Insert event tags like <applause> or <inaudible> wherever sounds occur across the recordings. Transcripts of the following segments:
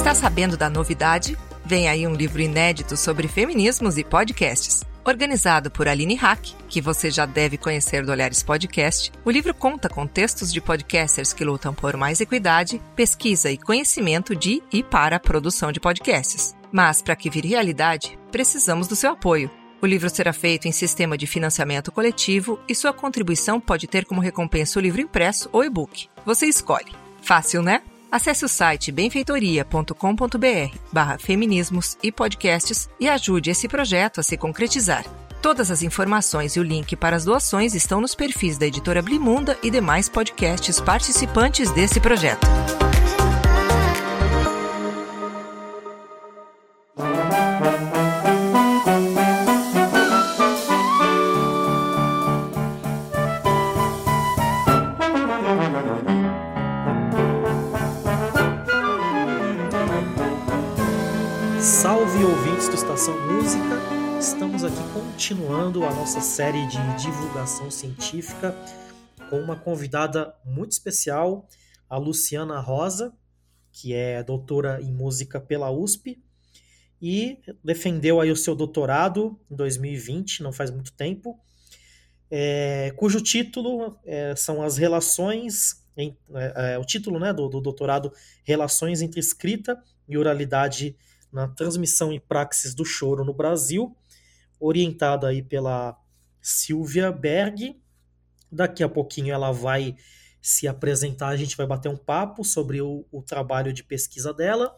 Está sabendo da novidade? Vem aí um livro inédito sobre feminismos e podcasts. Organizado por Aline Hack, que você já deve conhecer do Olhares Podcast, o livro conta com textos de podcasters que lutam por mais equidade, pesquisa e conhecimento de e para a produção de podcasts. Mas, para que vire realidade, precisamos do seu apoio. O livro será feito em sistema de financiamento coletivo e sua contribuição pode ter como recompensa o livro impresso ou e-book. Você escolhe. Fácil, né? Acesse o site benfeitoria.com.br barra feminismos e podcasts e ajude esse projeto a se concretizar. Todas as informações e o link para as doações estão nos perfis da editora Blimunda e demais podcasts participantes desse projeto. Continuando a nossa série de divulgação científica com uma convidada muito especial, a Luciana Rosa, que é doutora em música pela USP e defendeu aí o seu doutorado em 2020, não faz muito tempo, é, cujo título é, são as relações, em, é, é o título né, do, do doutorado Relações entre Escrita e Oralidade na Transmissão e Praxis do Choro no Brasil, orientada aí pela Silvia Berg. Daqui a pouquinho ela vai se apresentar, a gente vai bater um papo sobre o, o trabalho de pesquisa dela.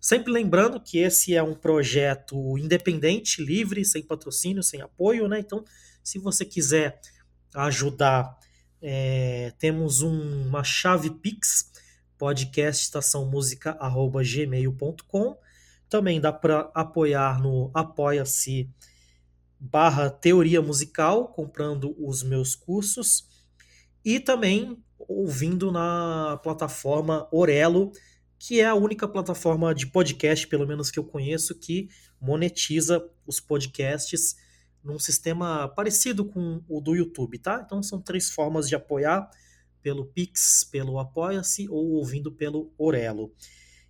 Sempre lembrando que esse é um projeto independente, livre, sem patrocínio, sem apoio, né? Então, se você quiser ajudar, é, temos um, uma chave Pix, podcastestaçãomusica.gmail.com. Também dá para apoiar no Apoia-se barra teoria musical, comprando os meus cursos e também ouvindo na plataforma Orelo, que é a única plataforma de podcast, pelo menos que eu conheço, que monetiza os podcasts num sistema parecido com o do YouTube, tá? Então são três formas de apoiar pelo Pix, pelo Apoia-se ou ouvindo pelo Orelo.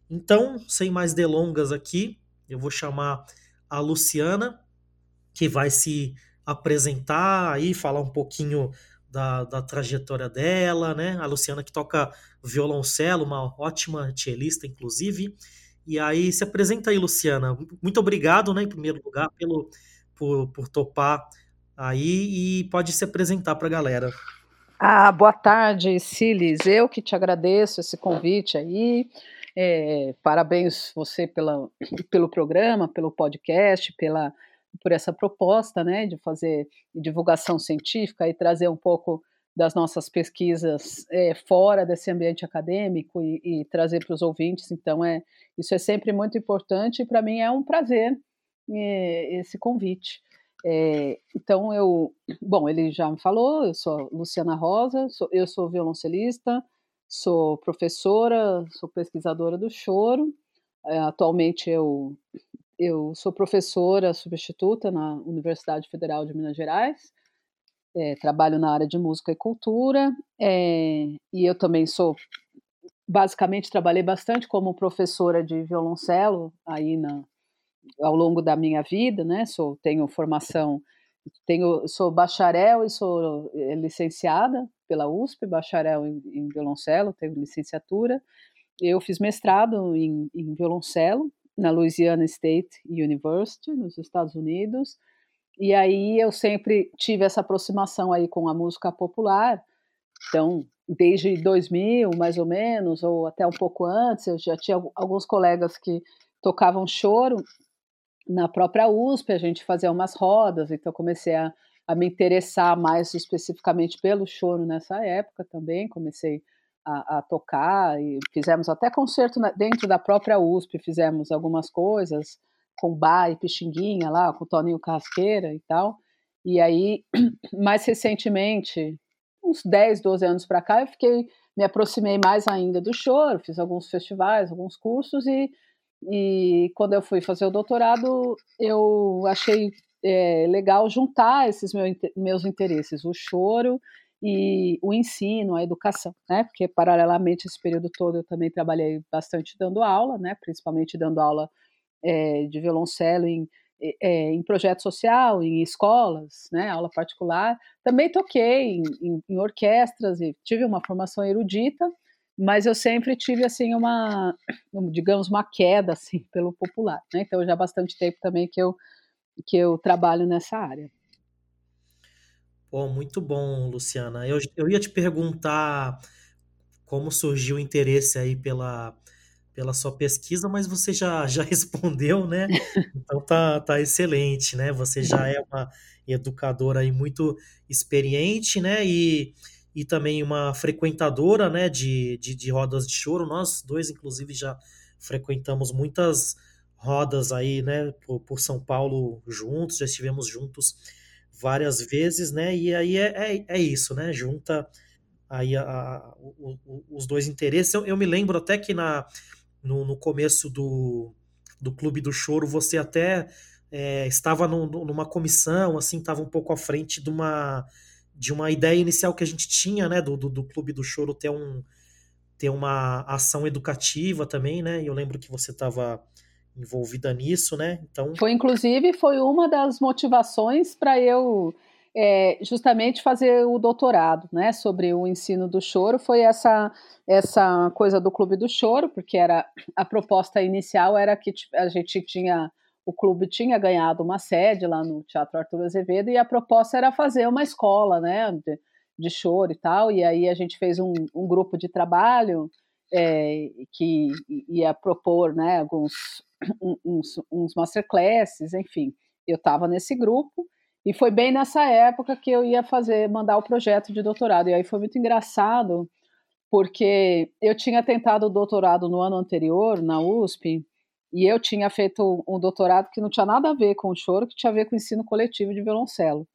Então, sem mais delongas aqui, eu vou chamar a Luciana que vai se apresentar aí, falar um pouquinho da, da trajetória dela, né? A Luciana que toca violoncelo, uma ótima cellista, inclusive. E aí, se apresenta aí, Luciana. Muito obrigado, né, em primeiro lugar, pelo, por, por topar aí e pode se apresentar para a galera. Ah, boa tarde, Silis. Eu que te agradeço esse convite aí. É, parabéns você pela, pelo programa, pelo podcast, pela por essa proposta, né, de fazer divulgação científica e trazer um pouco das nossas pesquisas é, fora desse ambiente acadêmico e, e trazer para os ouvintes. Então, é, isso é sempre muito importante e para mim é um prazer é, esse convite. É, então, eu, bom, ele já me falou, eu sou Luciana Rosa, sou, eu sou violoncelista, sou professora, sou pesquisadora do choro. Atualmente eu eu sou professora substituta na Universidade Federal de Minas Gerais, é, trabalho na área de música e cultura, é, e eu também sou, basicamente, trabalhei bastante como professora de violoncelo aí na, ao longo da minha vida, né? Sou, tenho formação, tenho, sou bacharel e sou é, licenciada pela USP, bacharel em, em violoncelo, tenho licenciatura. Eu fiz mestrado em, em violoncelo na Louisiana State University, nos Estados Unidos. E aí eu sempre tive essa aproximação aí com a música popular. Então, desde 2000, mais ou menos, ou até um pouco antes, eu já tinha alguns colegas que tocavam choro na própria USP, a gente fazia umas rodas, então comecei a, a me interessar mais especificamente pelo choro nessa época também, comecei a, a, tocar e fizemos até concerto na, dentro da própria USP, fizemos algumas coisas com Bar e Pixinguinha lá, com Toninho Casqueira e tal. E aí, <clears throat> mais recentemente, uns 10, 12 anos para cá, eu fiquei me aproximei mais ainda do choro, fiz alguns festivais, alguns cursos e, e quando eu fui fazer o doutorado, eu achei é, legal juntar esses meu, meus interesses, o choro e o ensino, a educação, né? Porque paralelamente esse período todo eu também trabalhei bastante dando aula, né? Principalmente dando aula é, de violoncelo em, é, em projeto social, em escolas, né? Aula particular. Também toquei em, em, em orquestras e tive uma formação erudita, mas eu sempre tive assim uma, digamos, uma queda assim pelo popular, né? Então já há bastante tempo também que eu que eu trabalho nessa área. Pô, muito bom, Luciana. Eu, eu ia te perguntar como surgiu o interesse aí pela, pela sua pesquisa, mas você já, <laughs> já respondeu, né? Então tá, tá excelente, né? Você já é uma educadora aí muito experiente, né? E, e também uma frequentadora, né? De, de, de rodas de choro. Nós dois, inclusive, já frequentamos muitas rodas aí, né? Por, por São Paulo juntos, já estivemos juntos várias vezes, né? E aí é, é, é isso, né? Junta aí a, a, o, o, os dois interesses. Eu, eu, me lembro até que na, no, no, começo do, do Clube do Choro você até é, estava numa comissão, assim, estava um pouco à frente de uma, de uma ideia inicial que a gente tinha, né? Do, do, do Clube do Choro ter um ter uma ação educativa também, né? E eu lembro que você estava envolvida nisso, né? Então foi inclusive foi uma das motivações para eu é, justamente fazer o doutorado, né? Sobre o ensino do choro foi essa essa coisa do clube do choro, porque era a proposta inicial era que a gente tinha o clube tinha ganhado uma sede lá no Teatro Arthur Azevedo e a proposta era fazer uma escola, né? De, de choro e tal. E aí a gente fez um, um grupo de trabalho é, que ia propor né, alguns uns, uns masterclasses, enfim. Eu estava nesse grupo e foi bem nessa época que eu ia fazer, mandar o projeto de doutorado. E aí foi muito engraçado, porque eu tinha tentado o doutorado no ano anterior, na USP, e eu tinha feito um doutorado que não tinha nada a ver com o choro, que tinha a ver com o ensino coletivo de violoncelo.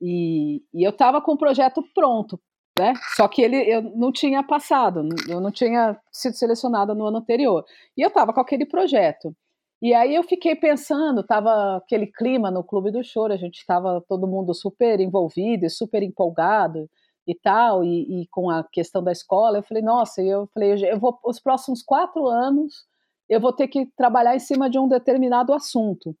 E, e eu estava com o projeto pronto, né? Só que ele eu não tinha passado, eu não tinha sido selecionada no ano anterior. E eu estava com aquele projeto. E aí eu fiquei pensando, estava aquele clima no Clube do Choro, a gente estava todo mundo super envolvido, super empolgado e tal, e, e, com a questão da escola. Eu falei, nossa, eu falei, eu vou os próximos quatro anos eu vou ter que trabalhar em cima de um determinado assunto.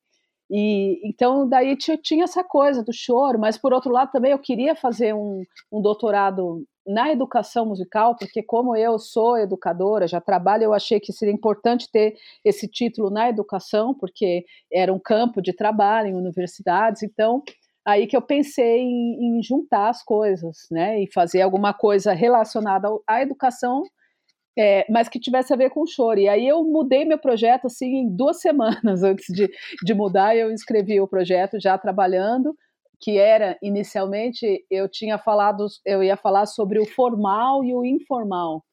E então daí tinha essa coisa do choro, mas por outro lado também eu queria fazer um, um doutorado na educação musical, porque como eu sou educadora, já trabalho, eu achei que seria importante ter esse título na educação, porque era um campo de trabalho em universidades, então aí que eu pensei em, em juntar as coisas, né, e fazer alguma coisa relacionada à educação é, mas que tivesse a ver com choro. E aí eu mudei meu projeto assim em duas <laughs> semanas antes de, de mudar, eu escrevi o projeto já trabalhando, que era inicialmente eu tinha falado, eu ia falar sobre o formal e o informal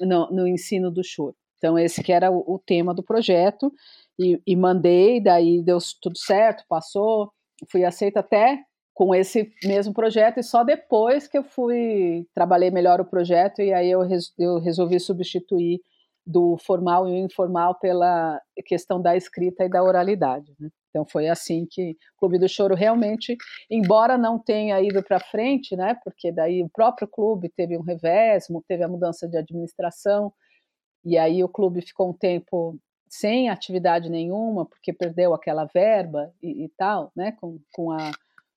no, no ensino do choro. Então esse que era o, o tema do projeto e, e mandei, daí deu tudo certo, passou, fui aceita até com esse mesmo projeto e só depois que eu fui trabalhei melhor o projeto e aí eu, res, eu resolvi substituir do formal e o informal pela questão da escrita e da oralidade. Né? Então foi assim que o Clube do Choro realmente, embora não tenha ido para frente, né, porque daí o próprio clube teve um revés, teve a mudança de administração e aí o clube ficou um tempo sem atividade nenhuma porque perdeu aquela verba e, e tal, né, com, com a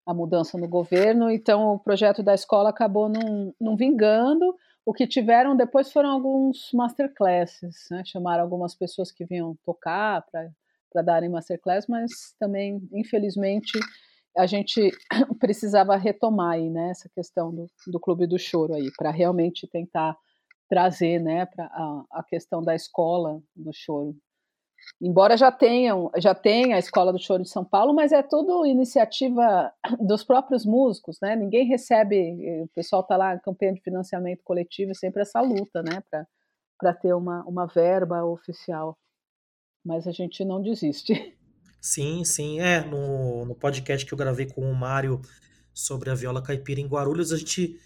a mudança no governo, então o projeto da escola acabou não, vingando. O que tiveram depois foram alguns masterclasses, né? chamaram algumas pessoas que vinham tocar para darem masterclass, mas também, infelizmente, a gente <coughs> precisava retomar aí, né, essa questão do, do Clube do Choro aí, para realmente tentar trazer né, para a, a questão da escola do choro embora já tenham, já tenha a Escola do Choro de São Paulo, mas é tudo iniciativa <coughs> dos próprios músicos, né? Ninguém recebe, o pessoal está lá campanha de financiamento coletivo, é sempre essa luta, né, para ter uma, uma verba oficial. Mas a gente não desiste. <laughs> Sim, sim. É, no, no podcast que eu gravei com o Mário sobre a viola caipira em Guarulhos, a gente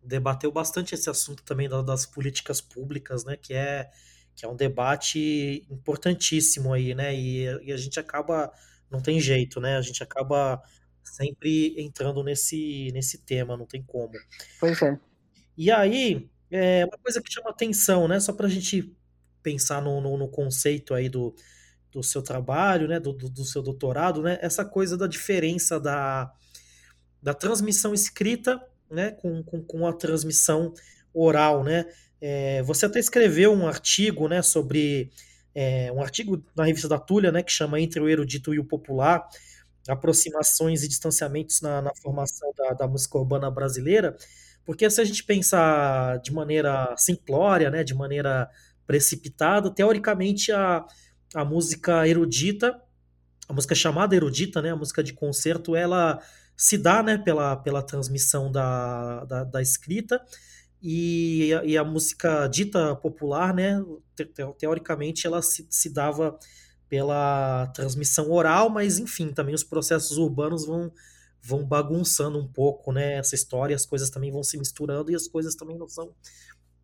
debateu bastante esse assunto também das políticas públicas, né? Que é que é um debate importantíssimo aí, né? E, e, a gente acaba, não tem jeito, né? A gente acaba sempre entrando nesse, nesse tema, não tem como. Pois é. E aí, é uma coisa que chama atenção, né? Só para a gente pensar no, no, no, conceito aí do, do seu trabalho, né? Do, do, do, seu doutorado, né? Essa coisa da diferença da, da transmissão escrita, né? Com, com, com a transmissão oral, né? É, você até escreveu um artigo, né? Sobre é, um artigo na revista da Tulha, né? Que chama Entre o Erudito e o Popular, aproximações e distanciamentos na, na formação da, da música urbana brasileira porque se a gente pensar de maneira simplória, né, de maneira precipitada, teoricamente a, a música erudita, a música chamada erudita, né, a música de concerto, ela se dá né, pela, pela transmissão da, da, da escrita, e, e, a música dita popular, né, te, teoricamente, ela se, se dava pela transmissão oral, mas enfim, também os processos urbanos vão vão bagunçando um pouco, né, essa história, as coisas também vão se misturando e as coisas também não são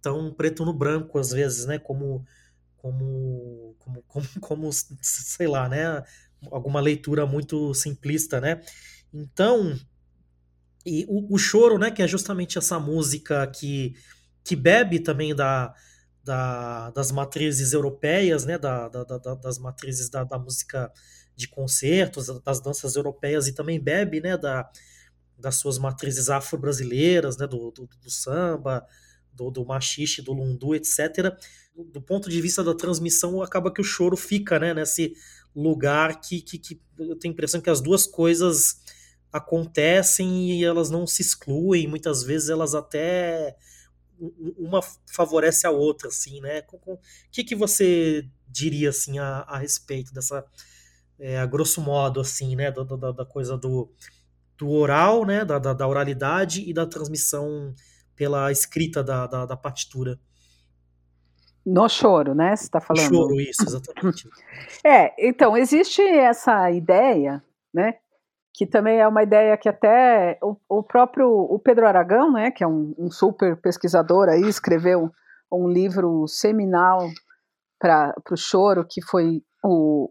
tão preto no branco às vezes, né, como como como como, <laughs> como sei lá, né, alguma leitura muito simplista, né? Então, e o, o choro, né, que é justamente essa música que que bebe também da, da, das matrizes europeias, né, da, da, da das matrizes da, da música de concertos, das danças europeias e também bebe né, da, das suas matrizes afro-brasileiras, né, do, do, do, samba, do, do machixe, do lundu, etc. Do ponto de vista da transmissão, acaba que o choro fica né, nesse lugar que, que, que eu tenho a impressão que as duas coisas acontecem e elas não se excluem, muitas vezes elas até uma favorece a outra, assim, né? O que, que você diria assim a, a respeito dessa é, a grosso modo, assim, né, da, da, da coisa do, do oral, né, da, da, da, oralidade e da transmissão pela escrita da, da, da partitura. No choro, né? Você está falando? Choro, isso, exatamente. <laughs> é, então, existe essa ideia, né? Que também é uma ideia que até o, o próprio o Pedro Aragão, né? Que é um, um super pesquisador aí, escreveu um livro seminal para o choro, que foi o,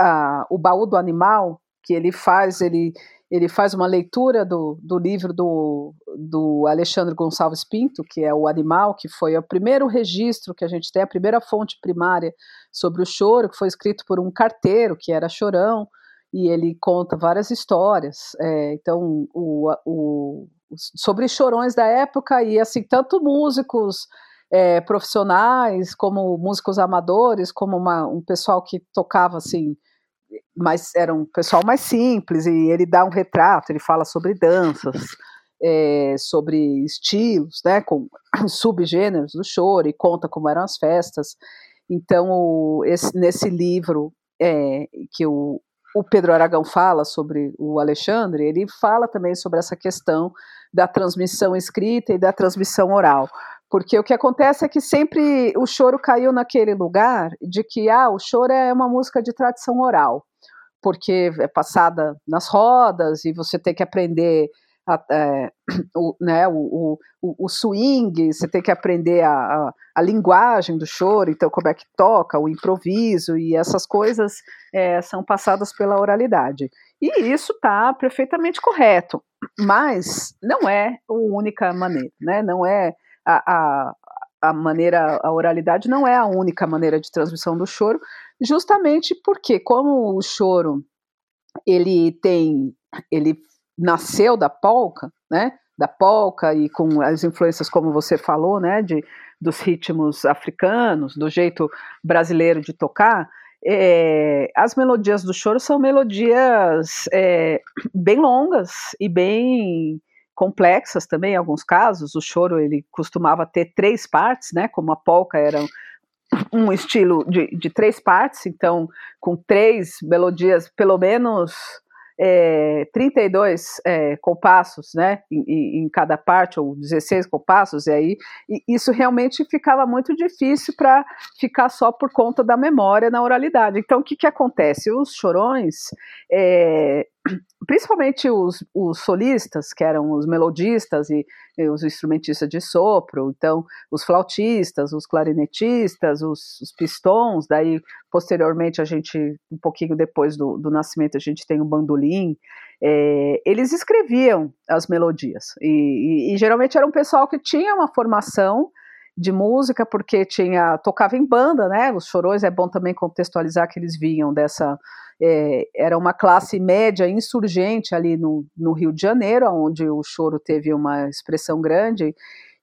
a, o baú do animal que ele faz, ele, ele faz uma leitura do, do livro do, do Alexandre Gonçalves Pinto, que é o Animal, que foi o primeiro registro que a gente tem, a primeira fonte primária sobre o choro, que foi escrito por um carteiro, que era chorão, e ele conta várias histórias. É, então, o, o, sobre chorões da época, e assim, tanto músicos é, profissionais, como músicos amadores, como uma, um pessoal que tocava assim, mas era um pessoal mais simples, e ele dá um retrato, ele fala sobre danças, é, sobre estilos, né, com subgêneros do choro, e conta como eram as festas. Então, o, esse, nesse livro é, que o, o Pedro Aragão fala sobre o Alexandre, ele fala também sobre essa questão da transmissão escrita e da transmissão oral. Porque o que acontece é que sempre o choro caiu naquele lugar de que ah, o choro é uma música de tradição oral, porque é passada nas rodas e você tem que aprender a, é, <clears throat> o, né, o, o, o, swing, você tem que aprender a, a, a, linguagem do choro, então como é que toca, o improviso e essas coisas é, são passadas pela oralidade. E isso está perfeitamente correto, mas não é a única maneira, né? não é a, a, a maneira, a oralidade não é a única maneira de transmissão do choro, justamente porque como o choro ele tem, ele nasceu da polca, né? Da polca e com as influências, como você falou, né? De, dos ritmos africanos, do jeito brasileiro de tocar. É, as melodias do choro são melodias é, bem longas e bem complexas também em alguns casos. O choro ele costumava ter três partes, né? Como a polca era um estilo de, de três partes, então com três melodias, pelo menos é, 32 é, compassos, né, em, em, cada parte, ou 16 compassos, e aí e isso realmente ficava muito difícil para ficar só por conta da memória na oralidade. Então, o que, que acontece? Os chorões, é, principalmente os, os, solistas, que eram os melodistas e, e, os instrumentistas de sopro, então os flautistas, os clarinetistas, os, os, pistons, daí posteriormente a gente, um pouquinho depois do, do nascimento, a gente tem o bandolim, é, eles escreviam as melodias, e, e, e geralmente era um pessoal que tinha uma formação de música, porque tinha tocava em banda, né? Os chorões é bom também contextualizar que eles vinham dessa é, era uma classe média insurgente ali no, no Rio de Janeiro, onde o choro teve uma expressão grande,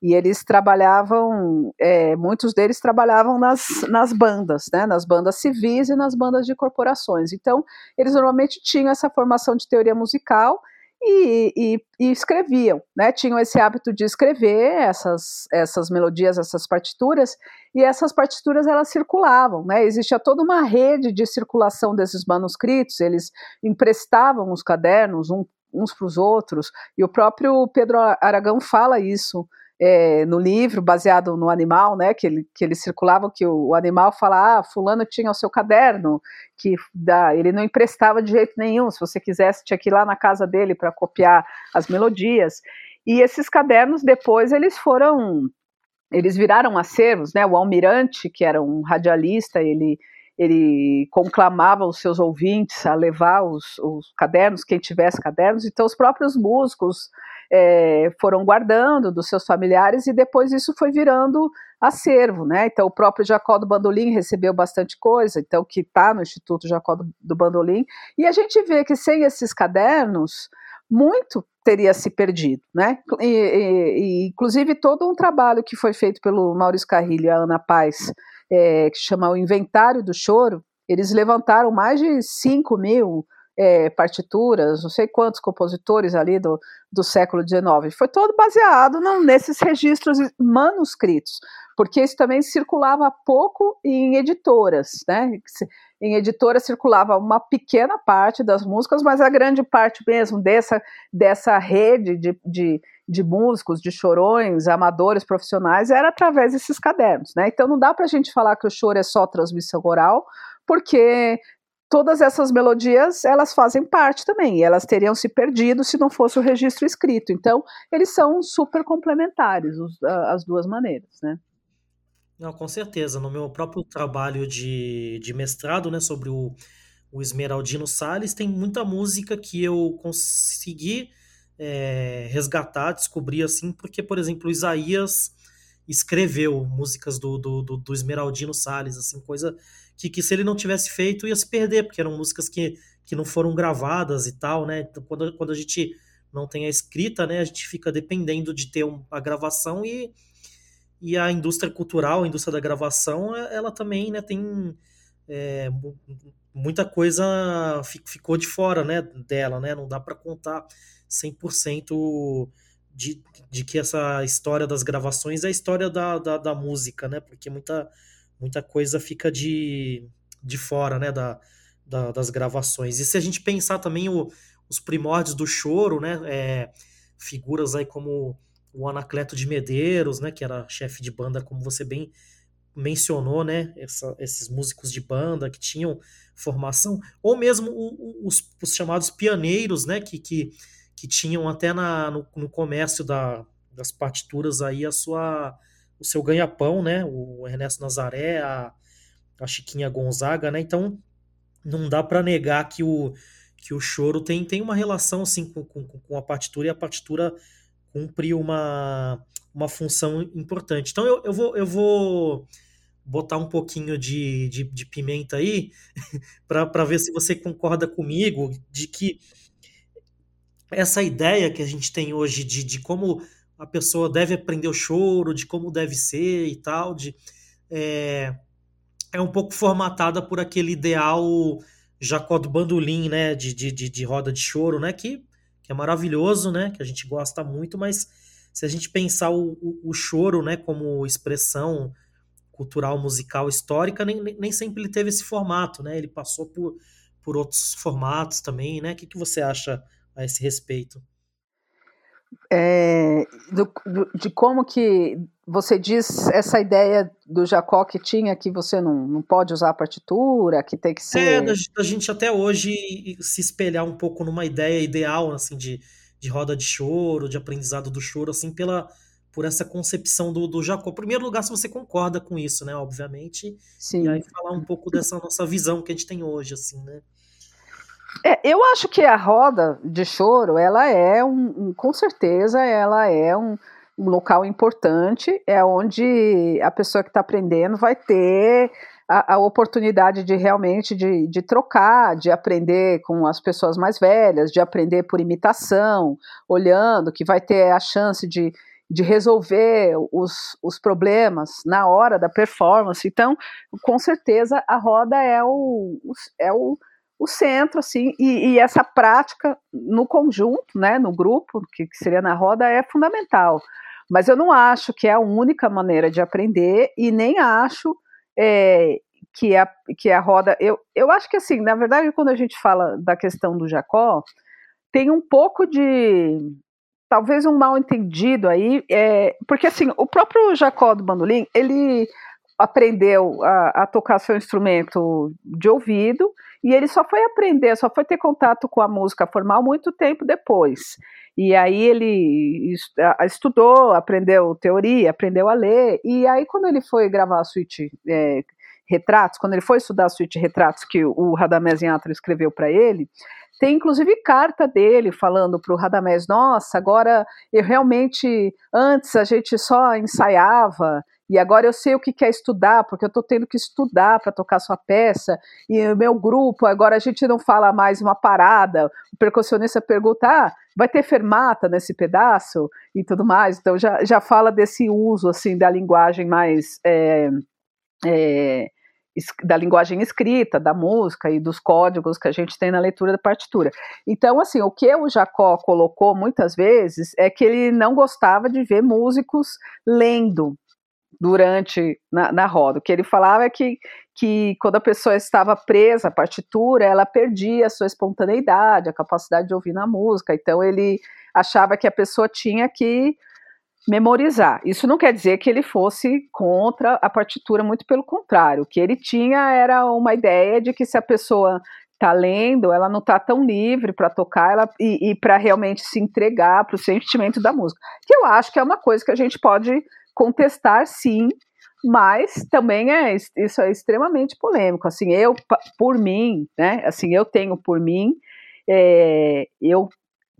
e eles trabalhavam, é, muitos deles trabalhavam nas, nas bandas, né, nas bandas civis e nas bandas de corporações. Então, eles normalmente tinham essa formação de teoria musical e, e, e, escreviam, né? Tinham esse hábito de escrever essas, essas melodias, essas partituras, e essas partituras elas circulavam, né? Existia toda uma rede de circulação desses manuscritos, eles emprestavam os cadernos um, uns para os outros, e o próprio Pedro Aragão fala isso é, no livro, baseado no animal, né, que ele, que ele circulava, que o, o, animal fala, ah, fulano tinha o seu caderno, que dá, ele não emprestava de jeito nenhum, se você quisesse tinha que ir lá na casa dele para copiar as melodias, e esses cadernos depois eles foram, eles viraram acervos, né, o Almirante, que era um radialista, ele ele conclamava os seus ouvintes a levar os, os cadernos, quem tivesse cadernos, então os próprios músicos é, foram guardando dos seus familiares e depois isso foi virando acervo, né? Então o próprio Jacó do Bandolim recebeu bastante coisa, então que está no Instituto Jacó do, do Bandolim, e a gente vê que sem esses cadernos muito teria se perdido, né? E, e, e, inclusive todo um trabalho que foi feito pelo Maurício Carrilho e a Ana Paz, é, que chama o Inventário do Choro, eles levantaram mais de 5 mil é, partituras, não sei quantos compositores ali do, do século XIX. Foi todo baseado nesses registros manuscritos, porque isso também circulava pouco em editoras, né? Em editoras circulava uma pequena parte das músicas, mas a grande parte mesmo dessa, dessa rede de, de, de músicos, de chorões, amadores, profissionais, era através desses cadernos, né? Então não dá para a gente falar que o choro é só transmissão oral, porque todas essas melodias elas fazem parte também, elas teriam se perdido se não fosse o registro escrito. Então, eles são super complementares, os, as duas maneiras, né? Não, com certeza. No meu próprio trabalho de, de mestrado, né, sobre o, o Esmeraldino Salles, tem muita música que eu consegui é, resgatar, descobrir assim, porque, por exemplo, Isaías escreveu músicas do, do, do, do Esmeraldino Salles, assim, coisa que, que se ele não tivesse feito ia se perder, porque eram músicas que, que não foram gravadas e tal, né? Então, quando, quando a gente não tem a escrita, né, a gente fica dependendo de ter um, a gravação e, e a indústria cultural, a indústria da gravação, é, ela também, né, tem é, muita coisa ficou de fora, né, dela, né? Não dá para contar 100% de, de que essa história das gravações é a história da, da, da música, né? Porque muita muita coisa fica de, de fora, né, da, da, das gravações. E se a gente pensar também o, os primórdios do choro, né, é, figuras aí como o Anacleto de Medeiros, né, que era chefe de banda, como você bem mencionou, né, essa, esses músicos de banda que tinham formação, ou mesmo o, o, os, os, chamados pioneiros, né, que, que, que tinham até na, no, no comércio da, das partituras aí a sua o seu ganha-pão, né? O Ernesto Nazaré, a, a Chiquinha Gonzaga, né? Então não dá para negar que o, que o choro tem, tem uma relação assim com, com, com a partitura e a partitura cumpre uma, uma função importante. Então eu, eu, vou, eu vou botar um pouquinho de, de, de pimenta aí <laughs> para ver se você concorda comigo de que essa ideia que a gente tem hoje de, de como a pessoa deve aprender o choro, de como deve ser e tal, de, é, é um pouco formatada por aquele ideal Jacó do Bandolim, né, de, de, de, de roda de choro, né, que, que é maravilhoso, né, que a gente gosta muito, mas se a gente pensar o, o, o choro, né, como expressão cultural, musical, histórica, nem, nem sempre ele teve esse formato, né, ele passou por, por outros formatos também, né, o que, que você acha a esse respeito? É, do, do, de como que você diz essa ideia do Jacó que tinha que você não, não pode usar a partitura, que tem que ser. É, da, gente até hoje se espelhar um pouco numa ideia ideal, assim, de, de roda de choro, de aprendizado do choro, assim, pela por essa concepção do, do Jacó. Em primeiro lugar, se você concorda com isso, né, obviamente. Sim. E aí falar um pouco dessa nossa visão que a gente tem hoje, assim, né. É, eu acho que a roda de choro, ela é um, um com certeza, ela é um, um, local importante, é onde a pessoa que está aprendendo vai ter a, a, oportunidade de realmente de, de trocar, de aprender com as pessoas mais velhas, de aprender por imitação, olhando, que vai ter a chance de, de resolver os, os problemas na hora da performance. Então, com certeza, a roda é o, é o o centro, assim, e, e, essa prática no conjunto, né, no grupo, que, que, seria na roda, é fundamental. Mas eu não acho que é a única maneira de aprender e nem acho é, que, a, que a roda. Eu, eu acho que, assim, na verdade, quando a gente fala da questão do Jacó, tem um pouco de. Talvez um mal entendido aí, é, porque assim, o próprio Jacó do Bandolim, ele aprendeu a, a tocar seu instrumento de ouvido, e ele só foi aprender, só foi ter contato com a música formal muito tempo depois. E aí ele estudou, aprendeu teoria, aprendeu a ler. E aí quando ele foi gravar a suíte é, Retratos, quando ele foi estudar a suíte Retratos que o Radamés Inhatro escreveu para ele, tem inclusive carta dele falando para o Radamés: Nossa, agora eu realmente, antes a gente só ensaiava e agora eu sei o que é estudar, porque eu estou tendo que estudar para tocar sua peça. E o meu grupo, agora a gente não fala mais uma parada. O percussionista pergunta: ah, vai ter fermata nesse pedaço? E tudo mais. Então já, já fala desse uso assim da linguagem mais. É, é, da linguagem escrita, da música e dos códigos que a gente tem na leitura da partitura. Então, assim, o que o Jacó colocou muitas vezes é que ele não gostava de ver músicos lendo durante na, na roda. O que ele falava é que, que quando a pessoa estava presa à partitura, ela perdia a sua espontaneidade, a capacidade de ouvir na música. Então ele achava que a pessoa tinha que memorizar. Isso não quer dizer que ele fosse contra a partitura, muito pelo contrário. O que ele tinha era uma ideia de que se a pessoa está lendo, ela não está tão livre para tocar ela, e, e para realmente se entregar para o sentimento da música. Que eu acho que é uma coisa que a gente pode contestar sim, mas também é isso é extremamente polêmico. Assim, eu por mim, né? Assim, eu tenho por mim, é, eu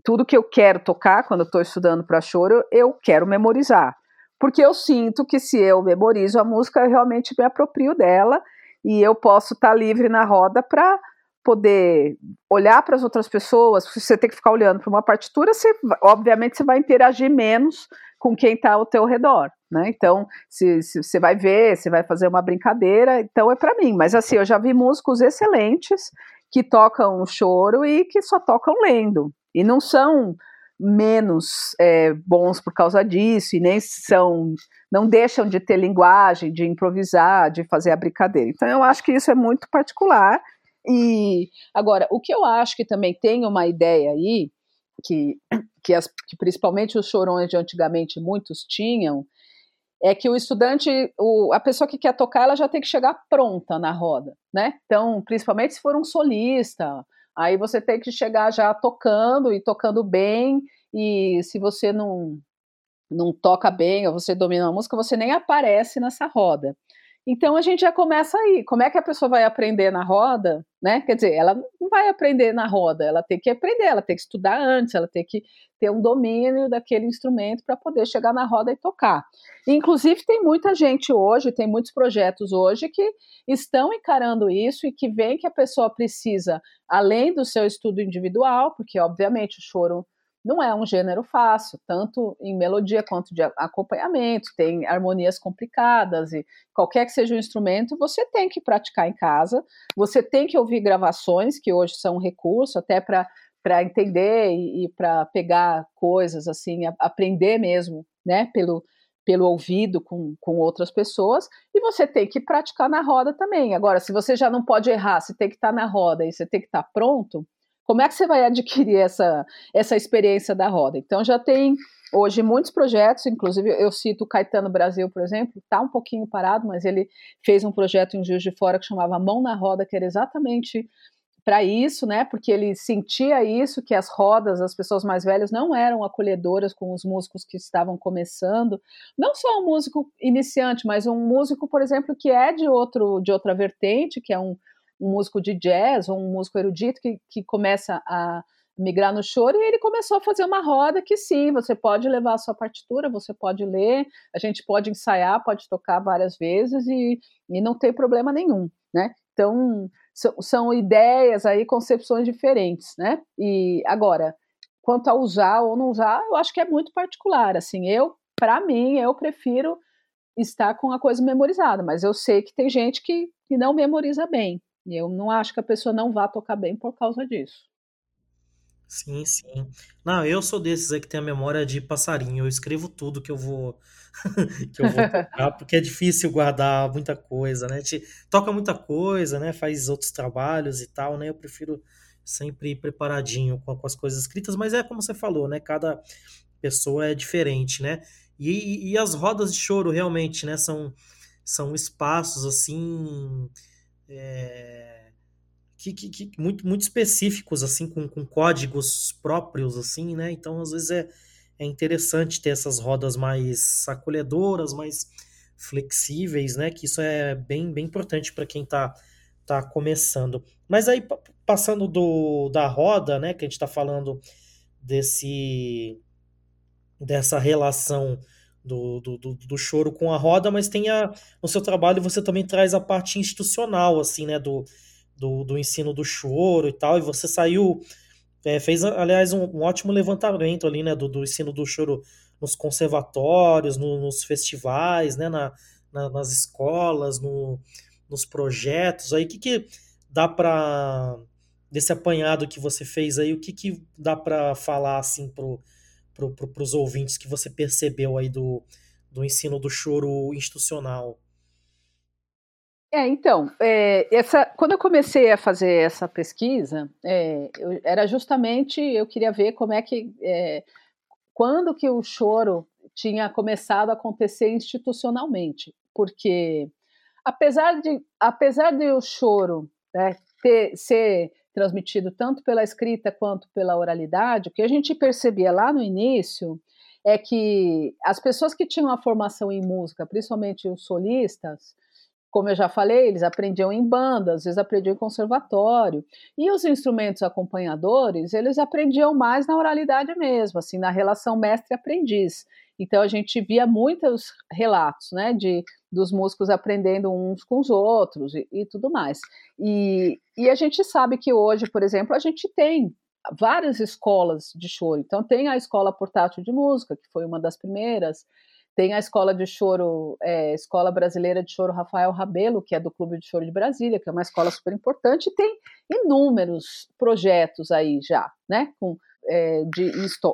tudo que eu quero tocar quando estou estudando para choro, eu quero memorizar, porque eu sinto que se eu memorizo a música, eu realmente me aproprio dela e eu posso estar tá livre na roda para poder olhar para as outras pessoas, se você tem que ficar olhando para uma partitura, você, obviamente você vai interagir menos com quem está ao teu redor, né? Então, se, você vai ver, você vai fazer uma brincadeira, então é para mim. Mas assim, eu já vi músicos excelentes que tocam choro e que só tocam lendo e não são menos é, bons por causa disso e nem são não deixam de ter linguagem, de improvisar, de fazer a brincadeira. Então eu acho que isso é muito particular e agora o que eu acho que também tem uma ideia aí que, que, as, que principalmente os chorões de antigamente muitos tinham, é que o estudante, o, a pessoa que quer tocar, ela já tem que chegar pronta na roda, né? Então, principalmente se for um solista, aí você tem que chegar já tocando e tocando bem, e se você não, não toca bem ou você domina a música, você nem aparece nessa roda. Então a gente já começa aí. Como é que a pessoa vai aprender na roda, né? Quer dizer, ela não vai aprender na roda, ela tem que aprender, ela tem que estudar antes, ela tem que ter um domínio daquele instrumento para poder chegar na roda e tocar. Inclusive tem muita gente hoje, tem muitos projetos hoje que estão encarando isso e que veem que a pessoa precisa, além do seu estudo individual, porque obviamente o choro não é um gênero fácil, tanto em melodia quanto de acompanhamento, tem harmonias complicadas e qualquer que seja o instrumento, você tem que praticar em casa, você tem que ouvir gravações, que hoje são um recurso até para para entender e, e para pegar coisas assim, a, aprender mesmo, né, pelo, pelo ouvido com, com outras pessoas, e você tem que praticar na roda também. Agora, se você já não pode errar, você tem que estar tá na roda e você tem que estar tá pronto, como é que você vai adquirir essa, essa experiência da roda? Então já tem hoje muitos projetos, inclusive eu cito o Caetano Brasil, por exemplo, está um pouquinho parado, mas ele fez um projeto em Juiz de Fora que chamava Mão na Roda, que era exatamente para isso, né? Porque ele sentia isso que as rodas, as pessoas mais velhas não eram acolhedoras com os músicos que estavam começando. Não só um músico iniciante, mas um músico, por exemplo, que é de outro de outra vertente, que é um, um músico de jazz ou um músico erudito que, que começa a migrar no choro e ele começou a fazer uma roda que sim, você pode levar a sua partitura, você pode ler, a gente pode ensaiar, pode tocar várias vezes e, e não tem problema nenhum, né? Então, são, ideias aí, concepções diferentes, né? E agora, quanto a usar ou não usar, eu acho que é muito particular. Assim, eu, para mim, eu prefiro estar com a coisa memorizada, mas eu sei que tem gente que, que não memoriza bem. E eu não acho que a pessoa não vá tocar bem por causa disso. Sim, sim. Não, eu sou desses aí que tem a memória de passarinho. Eu escrevo tudo que eu vou <laughs> que eu vou <laughs> tocar, porque é difícil guardar muita coisa, né? A gente toca muita coisa, né? Faz outros trabalhos e tal, né? Eu prefiro sempre ir preparadinho com, com as coisas escritas, mas é como você falou, né? Cada pessoa é diferente, né? E, e as rodas de choro realmente, né? São, são espaços assim. É que, que, que, muito, muito específicos, assim, com, com códigos próprios, assim, né? Então, às vezes é, é interessante ter essas rodas mais acolhedoras, mais flexíveis, né? Que isso é bem, bem importante para quem está tá começando. Mas aí, passando do, da roda, né? Que a gente está falando desse dessa relação do, do, do, do, choro com a roda, mas tem a, no seu trabalho você também traz a parte institucional, assim, né? Do, do, do ensino do choro e tal, e você saiu, é, fez, aliás, um, um, ótimo levantamento ali, né, do, do ensino do choro nos conservatórios, no, nos festivais, né, na, na, nas escolas, no, nos projetos, aí o que, que dá para desse apanhado que você fez aí, o que, que dá para falar assim pro, pro, pro, ouvintes que você percebeu aí do, do ensino do choro institucional? É, então, é, essa, quando eu comecei a fazer essa pesquisa, é, eu, era justamente eu queria ver como é que, é, quando que o choro tinha começado a acontecer institucionalmente, porque apesar de, apesar de o choro né, ter, ser transmitido tanto pela escrita quanto pela oralidade, o que a gente percebia lá no início é que as pessoas que tinham a formação em música, principalmente os solistas, como eu já falei, eles aprendiam em banda, às vezes aprendiam em conservatório. E os instrumentos acompanhadores, eles aprendiam mais na oralidade mesmo, assim, na relação mestre-aprendiz. Então a gente via muitos relatos, né, de dos músicos aprendendo uns com os outros e, e tudo mais. E, e a gente sabe que hoje, por exemplo, a gente tem várias escolas de choro. Então tem a escola portátil de música, que foi uma das primeiras. Tem a escola de choro, é, Escola Brasileira de Choro Rafael Rabelo, que é do Clube de Choro de Brasília, que é uma escola super importante, e tem inúmeros projetos aí já, né, com, é, de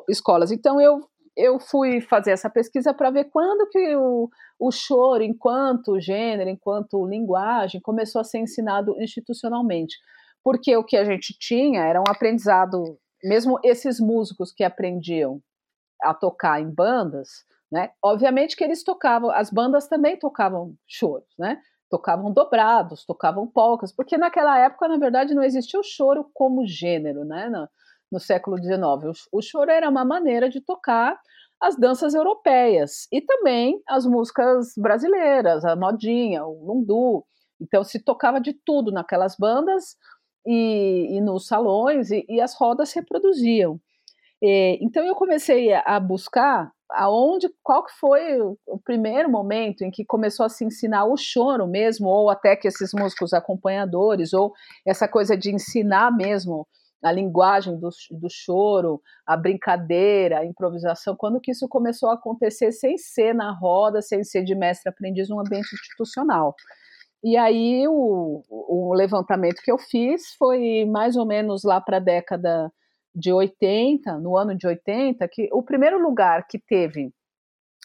escolas. Então eu, eu fui fazer essa pesquisa para ver quando que o, o choro, enquanto gênero, enquanto linguagem, começou a ser ensinado institucionalmente. Porque o que a gente tinha era um aprendizado, mesmo esses músicos que aprendiam a tocar em bandas, né? Obviamente que eles tocavam, as bandas também tocavam choros, né? tocavam dobrados, tocavam polcas, porque naquela época, na verdade, não existia o choro como gênero, né? no, no século XIX. O, o choro era uma maneira de tocar as danças europeias e também as músicas brasileiras, a modinha, o lundu. Então se tocava de tudo naquelas bandas e, e nos salões e, e, as rodas reproduziam. E, então eu comecei a buscar aonde, qual que foi o primeiro momento em que começou a se ensinar o choro mesmo, ou até que esses músicos acompanhadores, ou essa coisa de ensinar mesmo a linguagem do, do choro, a brincadeira, a improvisação, quando que isso começou a acontecer sem ser na roda, sem ser de mestre-aprendiz num ambiente institucional. E aí o, o levantamento que eu fiz foi mais ou menos lá para a década de 80, no ano de 80, que o primeiro lugar que teve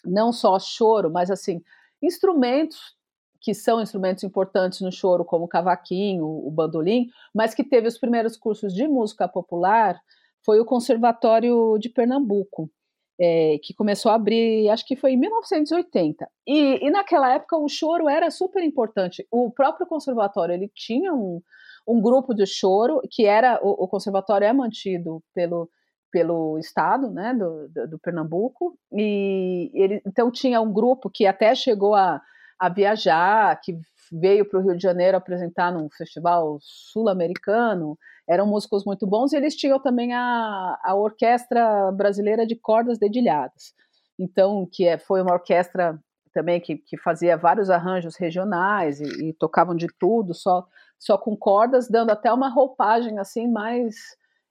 não só choro, mas assim, instrumentos que são instrumentos importantes no choro, como o cavaquinho, o bandolim, mas que teve os primeiros cursos de música popular, foi o Conservatório de Pernambuco, é, que começou a abrir, acho que foi em 1980. E, e, naquela época o choro era super importante. O próprio conservatório ele tinha um, um grupo de choro que era o, o conservatório é mantido pelo pelo estado, né, do, do, do Pernambuco e ele então tinha um grupo que até chegou a, a viajar, que veio para o Rio de Janeiro apresentar num festival sul-americano eram músicos muito bons, e eles tinham também a, a Orquestra Brasileira de Cordas Dedilhadas, então, que é, foi uma orquestra também que, que fazia vários arranjos regionais e, e, tocavam de tudo, só, só com cordas, dando até uma roupagem assim mais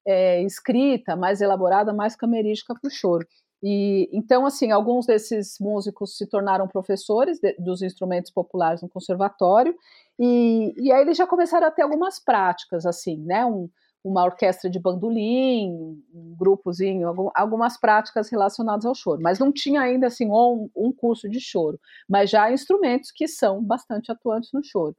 é, escrita, mais elaborada, mais camerística para o choro. E então, assim, alguns desses músicos se tornaram professores de, dos instrumentos populares no conservatório, e, e aí eles já começaram a ter algumas práticas, assim, né? Um, uma orquestra de bandolim, um grupozinho, algumas práticas relacionadas ao choro, mas não tinha ainda assim um, um curso de choro, mas já instrumentos que são bastante atuantes no choro.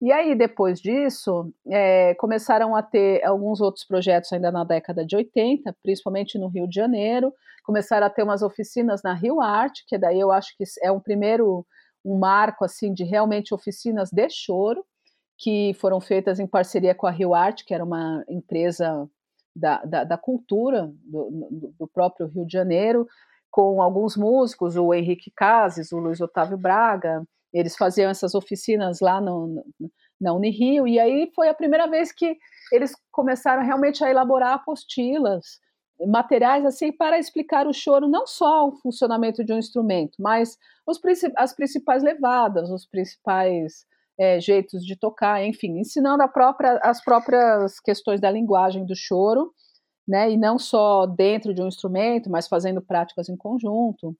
E aí, depois disso, é, começaram a ter alguns outros projetos ainda na década de 80, principalmente no Rio de Janeiro. Começaram a ter umas oficinas na Rio Arte, que daí eu acho que é um primeiro um marco assim de realmente oficinas de choro que foram feitas em parceria com a Rio Arte, que era uma empresa da, da, da cultura do, do, próprio Rio de Janeiro, com alguns músicos, o Henrique Cases, o Luiz Otávio Braga, eles faziam essas oficinas lá no, no, na Unirio, e aí foi a primeira vez que eles começaram realmente a elaborar apostilas materiais assim para explicar o choro, não só o funcionamento de um instrumento, mas os, as principais levadas, os principais é, jeitos de tocar, enfim, ensinando própria, as próprias questões da linguagem do choro, né, e não só dentro de um instrumento, mas fazendo práticas em conjunto.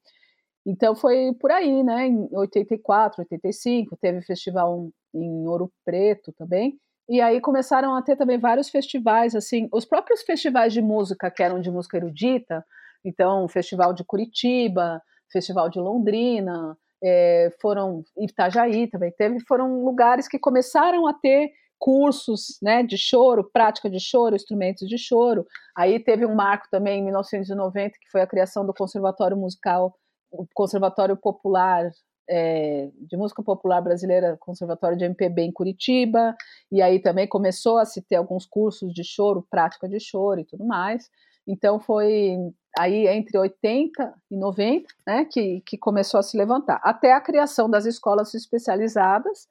Então foi por aí, né, em 84, 85, teve festival em Ouro Preto também, e aí começaram a ter também vários festivais, assim, os próprios festivais de música que eram de música erudita, então, Festival de Curitiba, Festival de Londrina, é, foram Itajaí também teve, foram lugares que começaram a ter cursos né, de choro, prática de choro, instrumentos de choro. Aí teve um marco também em 1990, que foi a criação do Conservatório Musical, o Conservatório Popular é, de música popular brasileira, Conservatório de MPB em Curitiba, e aí também começou a se ter alguns cursos de choro, prática de choro e tudo mais. Então foi aí entre 80 e 90 né, que, que começou a se levantar, até a criação das escolas especializadas,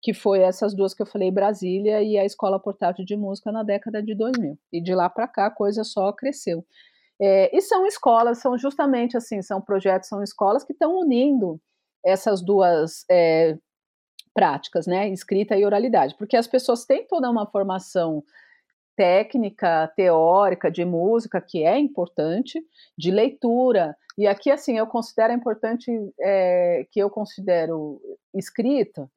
que foi essas duas que eu falei, Brasília e a Escola Portátil de Música na década de 2000. E de lá para cá a coisa só cresceu. É, e são escolas, são justamente assim, são projetos, são escolas que estão unindo essas duas é, práticas, né, escrita e oralidade, porque as pessoas têm toda uma formação técnica, teórica de música que é importante, de leitura, e aqui assim eu considero importante é, que eu considero escrita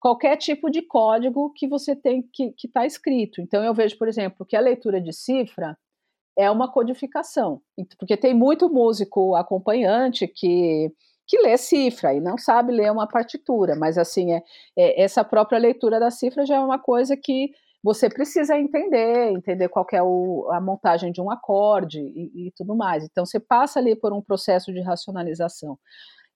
qualquer tipo de código que você tem que está escrito. Então eu vejo, por exemplo, que a leitura de cifra é uma codificação, porque tem muito músico acompanhante que que lê cifra e não sabe ler uma partitura, mas assim, é, é, essa própria leitura da cifra já é uma coisa que você precisa entender, entender qual é o, a montagem de um acorde e, e, tudo mais. Então você passa ali por um processo de racionalização.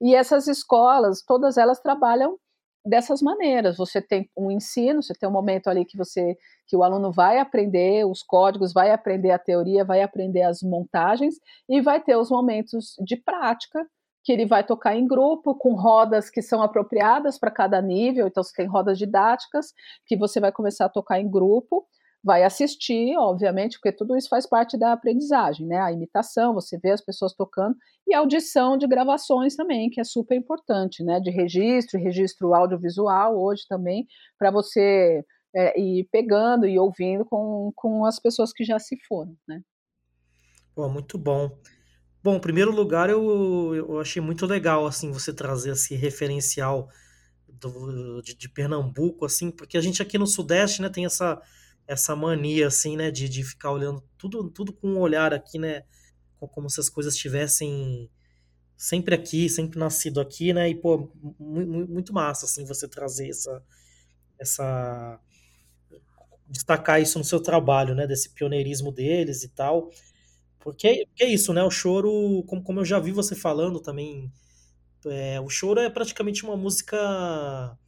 E essas escolas, todas elas trabalham dessas maneiras. Você tem um ensino, você tem um momento ali que você que o aluno vai aprender os códigos, vai aprender a teoria, vai aprender as montagens e vai ter os momentos de prática que ele vai tocar em grupo, com rodas que são apropriadas para cada nível. Então, você tem rodas didáticas que você vai começar a tocar em grupo, vai assistir, obviamente, porque tudo isso faz parte da aprendizagem, né? A imitação, você vê as pessoas tocando, e a audição de gravações também, que é super importante, né? De registro, registro audiovisual hoje também, para você é, ir pegando e ouvindo com, com as pessoas que já se foram, né? Pô, muito bom. Bom, em primeiro lugar, eu, eu achei muito legal, assim, você trazer esse referencial do, de, de, Pernambuco, assim, porque a gente aqui no Sudeste, né, tem essa, essa mania, assim, né, de, de ficar olhando tudo, tudo com um olhar aqui, né, como se as coisas estivessem sempre aqui, sempre nascido aqui, né? E, pô, muito massa, assim, você trazer essa, essa destacar isso no seu trabalho, né? Desse pioneirismo deles e tal. Porque, porque é isso, né? O choro, como, como eu já vi você falando também, é, o choro é praticamente uma música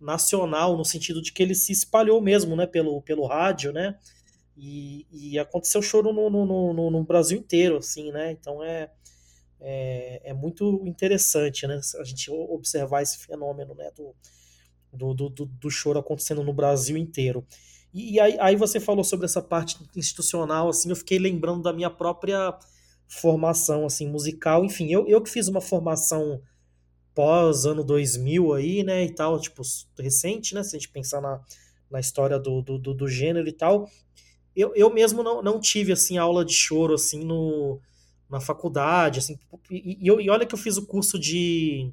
nacional, no sentido de que ele se espalhou mesmo, né? Pelo, pelo rádio, né? E, e aconteceu choro no, no, no, no, Brasil inteiro, assim, né? Então é, é, é, muito interessante, né? A gente observar esse fenômeno, né? Do, do, do, do choro acontecendo no Brasil inteiro. E, e aí, aí, você falou sobre essa parte institucional, assim, eu fiquei lembrando da minha própria formação, assim, musical. Enfim, eu, eu que fiz uma formação pós ano 2000 aí, né, e tal, tipo, recente, né, se a gente pensar na, na história do, do, do gênero e tal, eu, eu mesmo não, não tive, assim, aula de choro, assim, no, na faculdade, assim, e, e, e olha que eu fiz o curso de,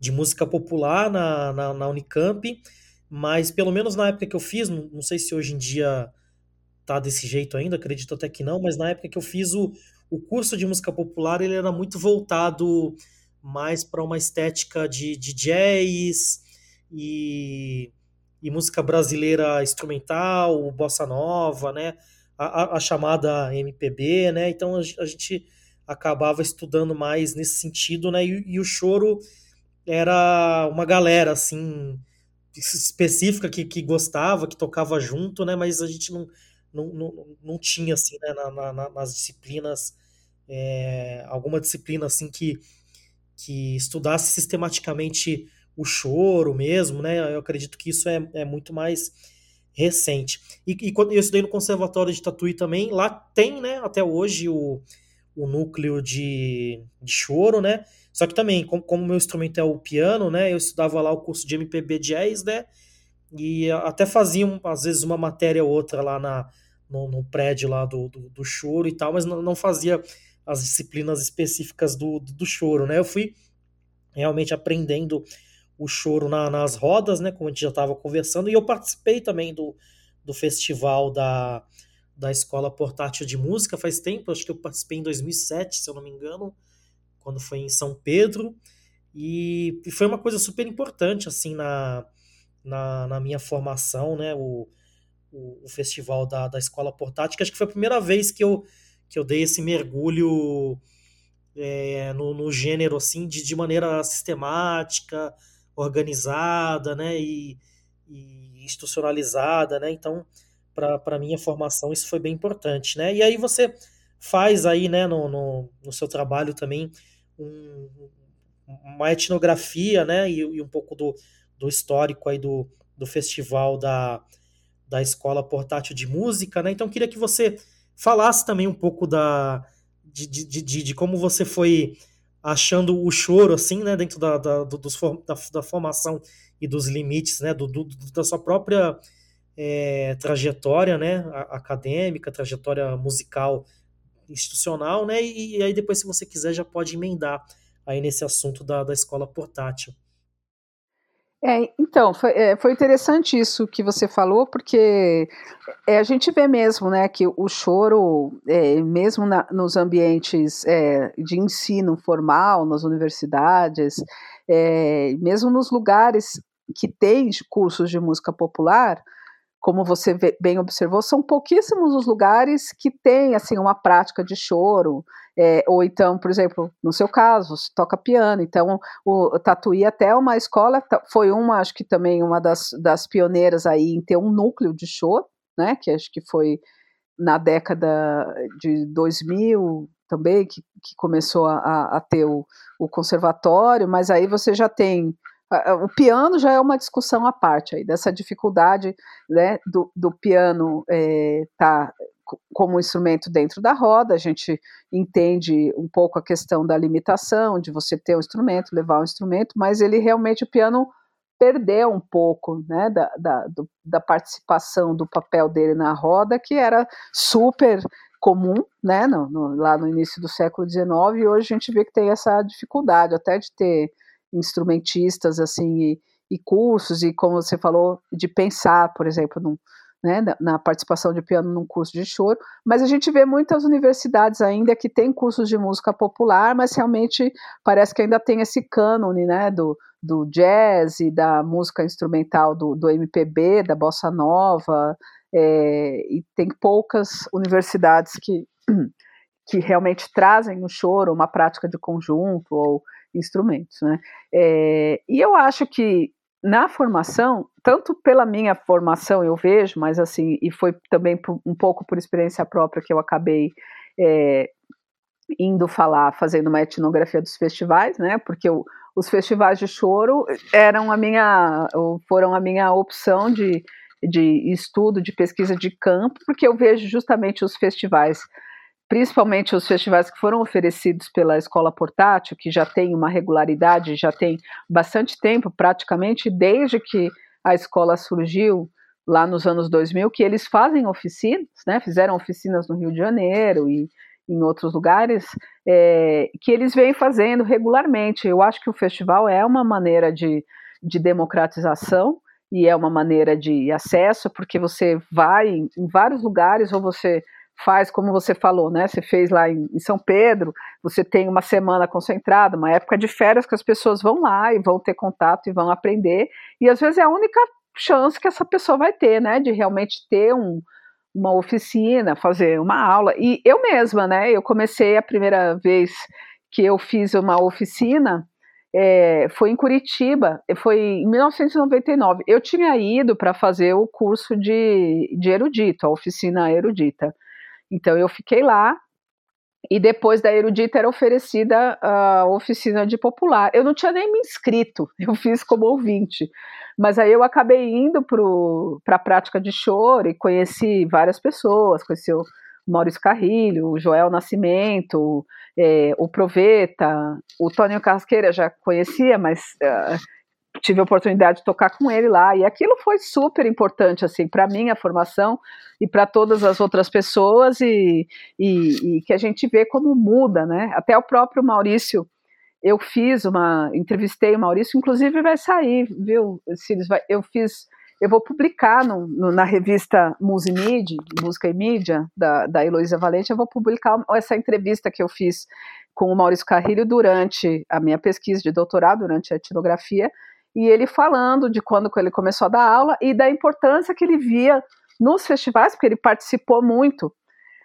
de música popular na, na, na, Unicamp, mas pelo menos na época que eu fiz, não, não sei se hoje em dia tá desse jeito ainda, acredito até que não, mas na época que eu fiz o, o curso de música popular, ele era muito voltado mais para uma estética de, de jazz e e música brasileira instrumental, bossa nova, né? A, a, chamada MPB, né? Então a, a, gente acabava estudando mais nesse sentido, né? E, e, o choro era uma galera assim específica que, que gostava, que tocava junto, né? Mas a gente não, não, não, não tinha assim, né? Na, na, nas disciplinas é, alguma disciplina assim que que estudasse sistematicamente o choro mesmo, né? Eu acredito que isso é, é muito mais recente. E, e quando eu estudei no Conservatório de Tatuí também, lá tem, né, até hoje o, o núcleo de, de choro, né? Só que também, como, como meu instrumento é o piano, né? Eu estudava lá o curso de MPB Jazz, né? E até fazia, às vezes, uma matéria ou outra lá na, no, no prédio lá do, do, do, choro e tal, mas não, não fazia as disciplinas específicas do, do, choro, né? Eu fui realmente aprendendo o choro na, nas rodas, né? Como a gente já estava conversando, e eu participei também do, do festival da, da Escola Portátil de Música faz tempo, acho que eu participei em 2007, se eu não me engano, quando foi em São Pedro, e, e foi uma coisa super importante, assim, na, na, na minha formação, né? O, o, o, festival da, da Escola Portátil, que acho que foi a primeira vez que eu, que eu dei esse mergulho é, no, no gênero, assim, de, de maneira sistemática, organizada, né, e, e institucionalizada, né, então para minha formação isso foi bem importante, né, e aí você faz aí, né, no, no, no seu trabalho também um, uma etnografia, né, e, e, um pouco do, do histórico aí do, do festival da, da Escola Portátil de Música, né, então queria que você falasse também um pouco da, de, de, de, de como você foi achando o choro, assim, né, dentro da, da, do, dos, da, da, formação e dos limites, né, do, do da sua própria é, trajetória, né, acadêmica, trajetória musical, institucional, né, e, e, aí depois, se você quiser, já pode emendar aí nesse assunto da, da escola portátil. É, então, foi, é, foi, interessante isso que você falou, porque é, a gente vê mesmo né, que o choro, é, mesmo na, nos ambientes é, de ensino formal, nas universidades, é, mesmo nos lugares que tem cursos de música popular, como você bem observou, são pouquíssimos os lugares que têm assim uma prática de choro, é, ou então, por exemplo, no seu caso, você toca piano, então o, o Tatuí até uma escola, foi uma, acho que também uma das, das pioneiras aí em ter um núcleo de choro, né, que acho que foi na década de 2000 também, que, que começou a, a ter o, o conservatório, mas aí você já tem o piano já é uma discussão à parte aí, dessa dificuldade né, do, do piano é, tá como instrumento dentro da roda, a gente entende um pouco a questão da limitação, de você ter um instrumento, levar um instrumento, mas ele realmente, o piano perdeu um pouco né, da, da, do, da participação do papel dele na roda, que era super comum né, no, no, lá no início do século XIX, e hoje a gente vê que tem essa dificuldade até de ter instrumentistas assim e, e, cursos e como você falou de pensar, por exemplo, num, né, na participação de piano num curso de choro, mas a gente vê muitas universidades ainda que têm cursos de música popular, mas realmente parece que ainda tem esse cânone, né, do, do jazz e da música instrumental do, do MPB, da bossa nova, é, e tem poucas universidades que, <clears throat> que realmente trazem no choro uma prática de conjunto ou instrumentos, né, é, e eu acho que na formação, tanto pela minha formação eu vejo, mas assim, e foi também por, um pouco por experiência própria que eu acabei é, indo falar, fazendo uma etnografia dos festivais, né? Porque eu, os festivais de choro eram a minha, foram a minha opção de, de estudo, de pesquisa de campo, porque eu vejo justamente os festivais principalmente os festivais que foram oferecidos pela Escola Portátil, que já tem uma regularidade, já tem bastante tempo, praticamente desde que a escola surgiu lá nos anos 2000, que eles fazem oficinas, né, fizeram oficinas no Rio de Janeiro e em outros lugares, é, que eles vêm fazendo regularmente. Eu acho que o festival é uma maneira de, de democratização e é uma maneira de acesso, porque você vai em, em vários lugares ou você faz como você falou, né? Você fez lá em, São Pedro, você tem uma semana concentrada, uma época de férias que as pessoas vão lá e vão ter contato e vão aprender, e às vezes é a única chance que essa pessoa vai ter, né? De realmente ter um, uma oficina, fazer uma aula. E eu mesma, né? Eu comecei a primeira vez que eu fiz uma oficina. É, foi em Curitiba, foi em 1999. Eu tinha ido para fazer o curso de, de erudito, a oficina erudita. Então eu fiquei lá e depois da erudita era oferecida a oficina de popular. Eu não tinha nem me inscrito, <laughs> eu fiz como ouvinte. Mas aí eu acabei indo para a prática de choro e conheci várias pessoas, conheci o Maurício Carrilho, o Joel Nascimento, é, o Proveta, o Tônio Casqueira já conhecia, mas uh, tive a oportunidade de tocar com ele lá e aquilo foi super importante assim para mim a formação e para todas as outras pessoas e, e, e, que a gente vê como muda né? Até o próprio Maurício eu fiz uma entrevistei o Maurício inclusive vai sair viu Cílios, eu fiz eu vou publicar no, no, na revista Musimídia, Música e Mídia, da, da Heloísa Valente, eu vou publicar essa entrevista que eu fiz com o Maurício Carrilho durante a minha pesquisa de doutorado, durante a etnografia, e ele falando de quando ele começou a dar aula e da importância que ele via nos festivais, porque ele participou muito.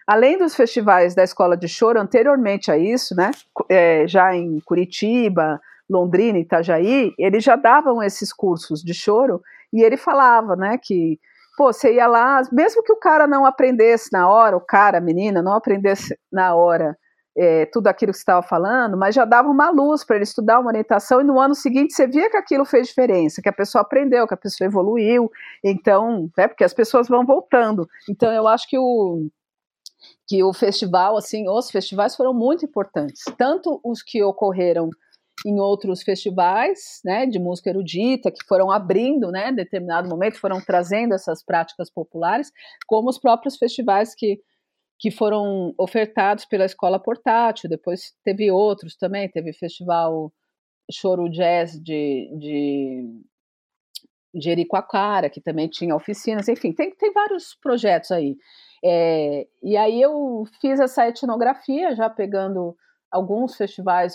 Além dos festivais da Escola de Choro, anteriormente a isso, né, é, já em Curitiba, Londrina, Itajaí, eles já davam esses cursos de choro e ele falava, né, que pô, você ia lá, mesmo que o cara não aprendesse na hora, o cara, a menina, não aprendesse na hora é, tudo aquilo que você estava falando, mas já dava uma luz para ele estudar uma orientação e no ano seguinte você via que aquilo fez diferença, que a pessoa aprendeu, que a pessoa evoluiu, então, é porque as pessoas vão voltando. Então eu acho que o que o festival, assim, os festivais foram muito importantes, tanto os que ocorreram em outros festivais, né, de música erudita, que foram abrindo, né, em determinado momento, foram trazendo essas práticas populares, como os próprios festivais que que foram ofertados pela escola portátil, depois teve outros também, teve festival Choro Jazz de, de Jericoacoara, que também tinha oficinas, enfim, tem, tem vários projetos aí. É, e aí eu fiz essa etnografia, já pegando alguns festivais,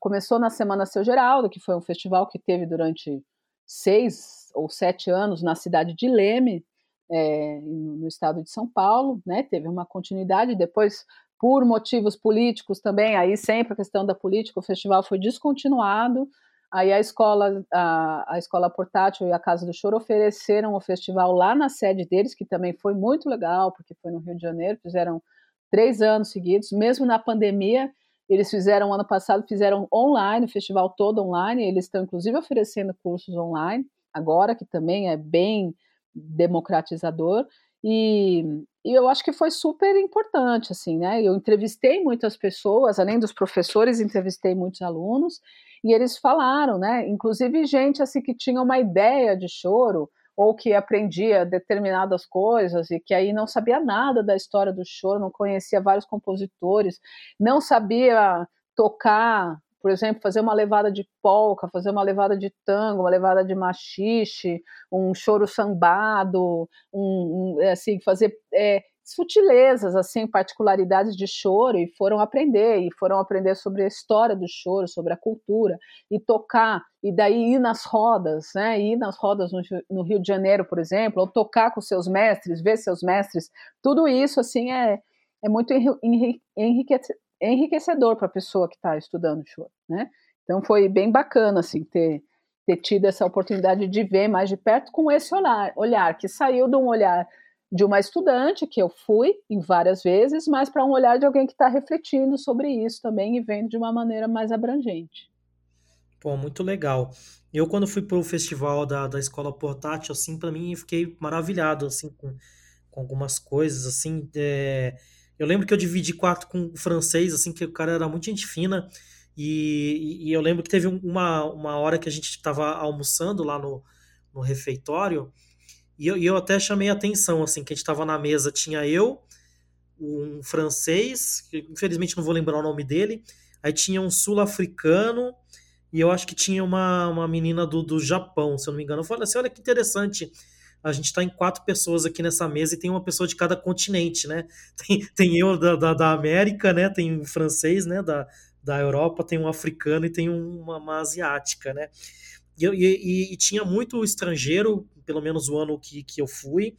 começou na Semana Seu Geraldo, que foi um festival que teve durante seis ou sete anos na cidade de Leme, é, no estado de São Paulo, né, teve uma continuidade, depois, por motivos políticos também, aí sempre a questão da política, o festival foi descontinuado, aí a escola, a, a escola portátil e a Casa do Choro ofereceram o festival lá na sede deles, que também foi muito legal, porque foi no Rio de Janeiro, fizeram três anos seguidos, mesmo na pandemia, eles fizeram ano passado, fizeram online, o festival todo online, eles estão inclusive oferecendo cursos online, agora que também é bem democratizador e, e, eu acho que foi super importante, assim, né? Eu entrevistei muitas pessoas, além dos professores, entrevistei muitos alunos e eles falaram, né? Inclusive gente assim que tinha uma ideia de choro ou que aprendia determinadas coisas e que aí não sabia nada da história do choro, não conhecia vários compositores, não sabia tocar por exemplo, fazer uma levada de polca, fazer uma levada de tango, uma levada de machixe, um choro sambado, um, um é, assim, fazer é, sutilezas, assim, particularidades de choro e foram aprender, e foram aprender sobre a história do choro, sobre a cultura, e tocar, e daí ir nas rodas, né, ir nas rodas no, no Rio de Janeiro, por exemplo, ou tocar com seus mestres, ver seus mestres, tudo isso, assim, é, é muito enriquecedor para a pessoa que está estudando choro, né, então foi bem bacana, assim, ter, ter tido essa oportunidade de ver mais de perto com esse olhar, olhar que saiu de um olhar de uma estudante, que eu fui em várias vezes, mas para um olhar de alguém que está refletindo sobre isso também e vendo de uma maneira mais abrangente. Pô, muito legal. Eu, quando fui para o festival da, da escola portátil, assim, para mim, fiquei maravilhado, assim, com, com algumas coisas, assim. É... Eu lembro que eu dividi quarto com o francês, assim, que o cara era muito gente fina, e, e eu lembro que teve uma, uma hora que a gente estava almoçando lá no, no refeitório, e eu, e eu até chamei atenção, assim, que a gente estava na mesa, tinha eu, um francês, que infelizmente não vou lembrar o nome dele, aí tinha um sul-africano, e eu acho que tinha uma, uma menina do, do Japão, se eu não me engano. Eu falei assim, olha que interessante, a gente está em quatro pessoas aqui nessa mesa e tem uma pessoa de cada continente, né? <laughs> Tem, tem eu da, da, da América, né? Tem um francês, né? Da, da Europa, tem um africano e tem uma, uma asiática, né? E, e, e, tinha muito estrangeiro, pelo menos o ano que, que eu fui.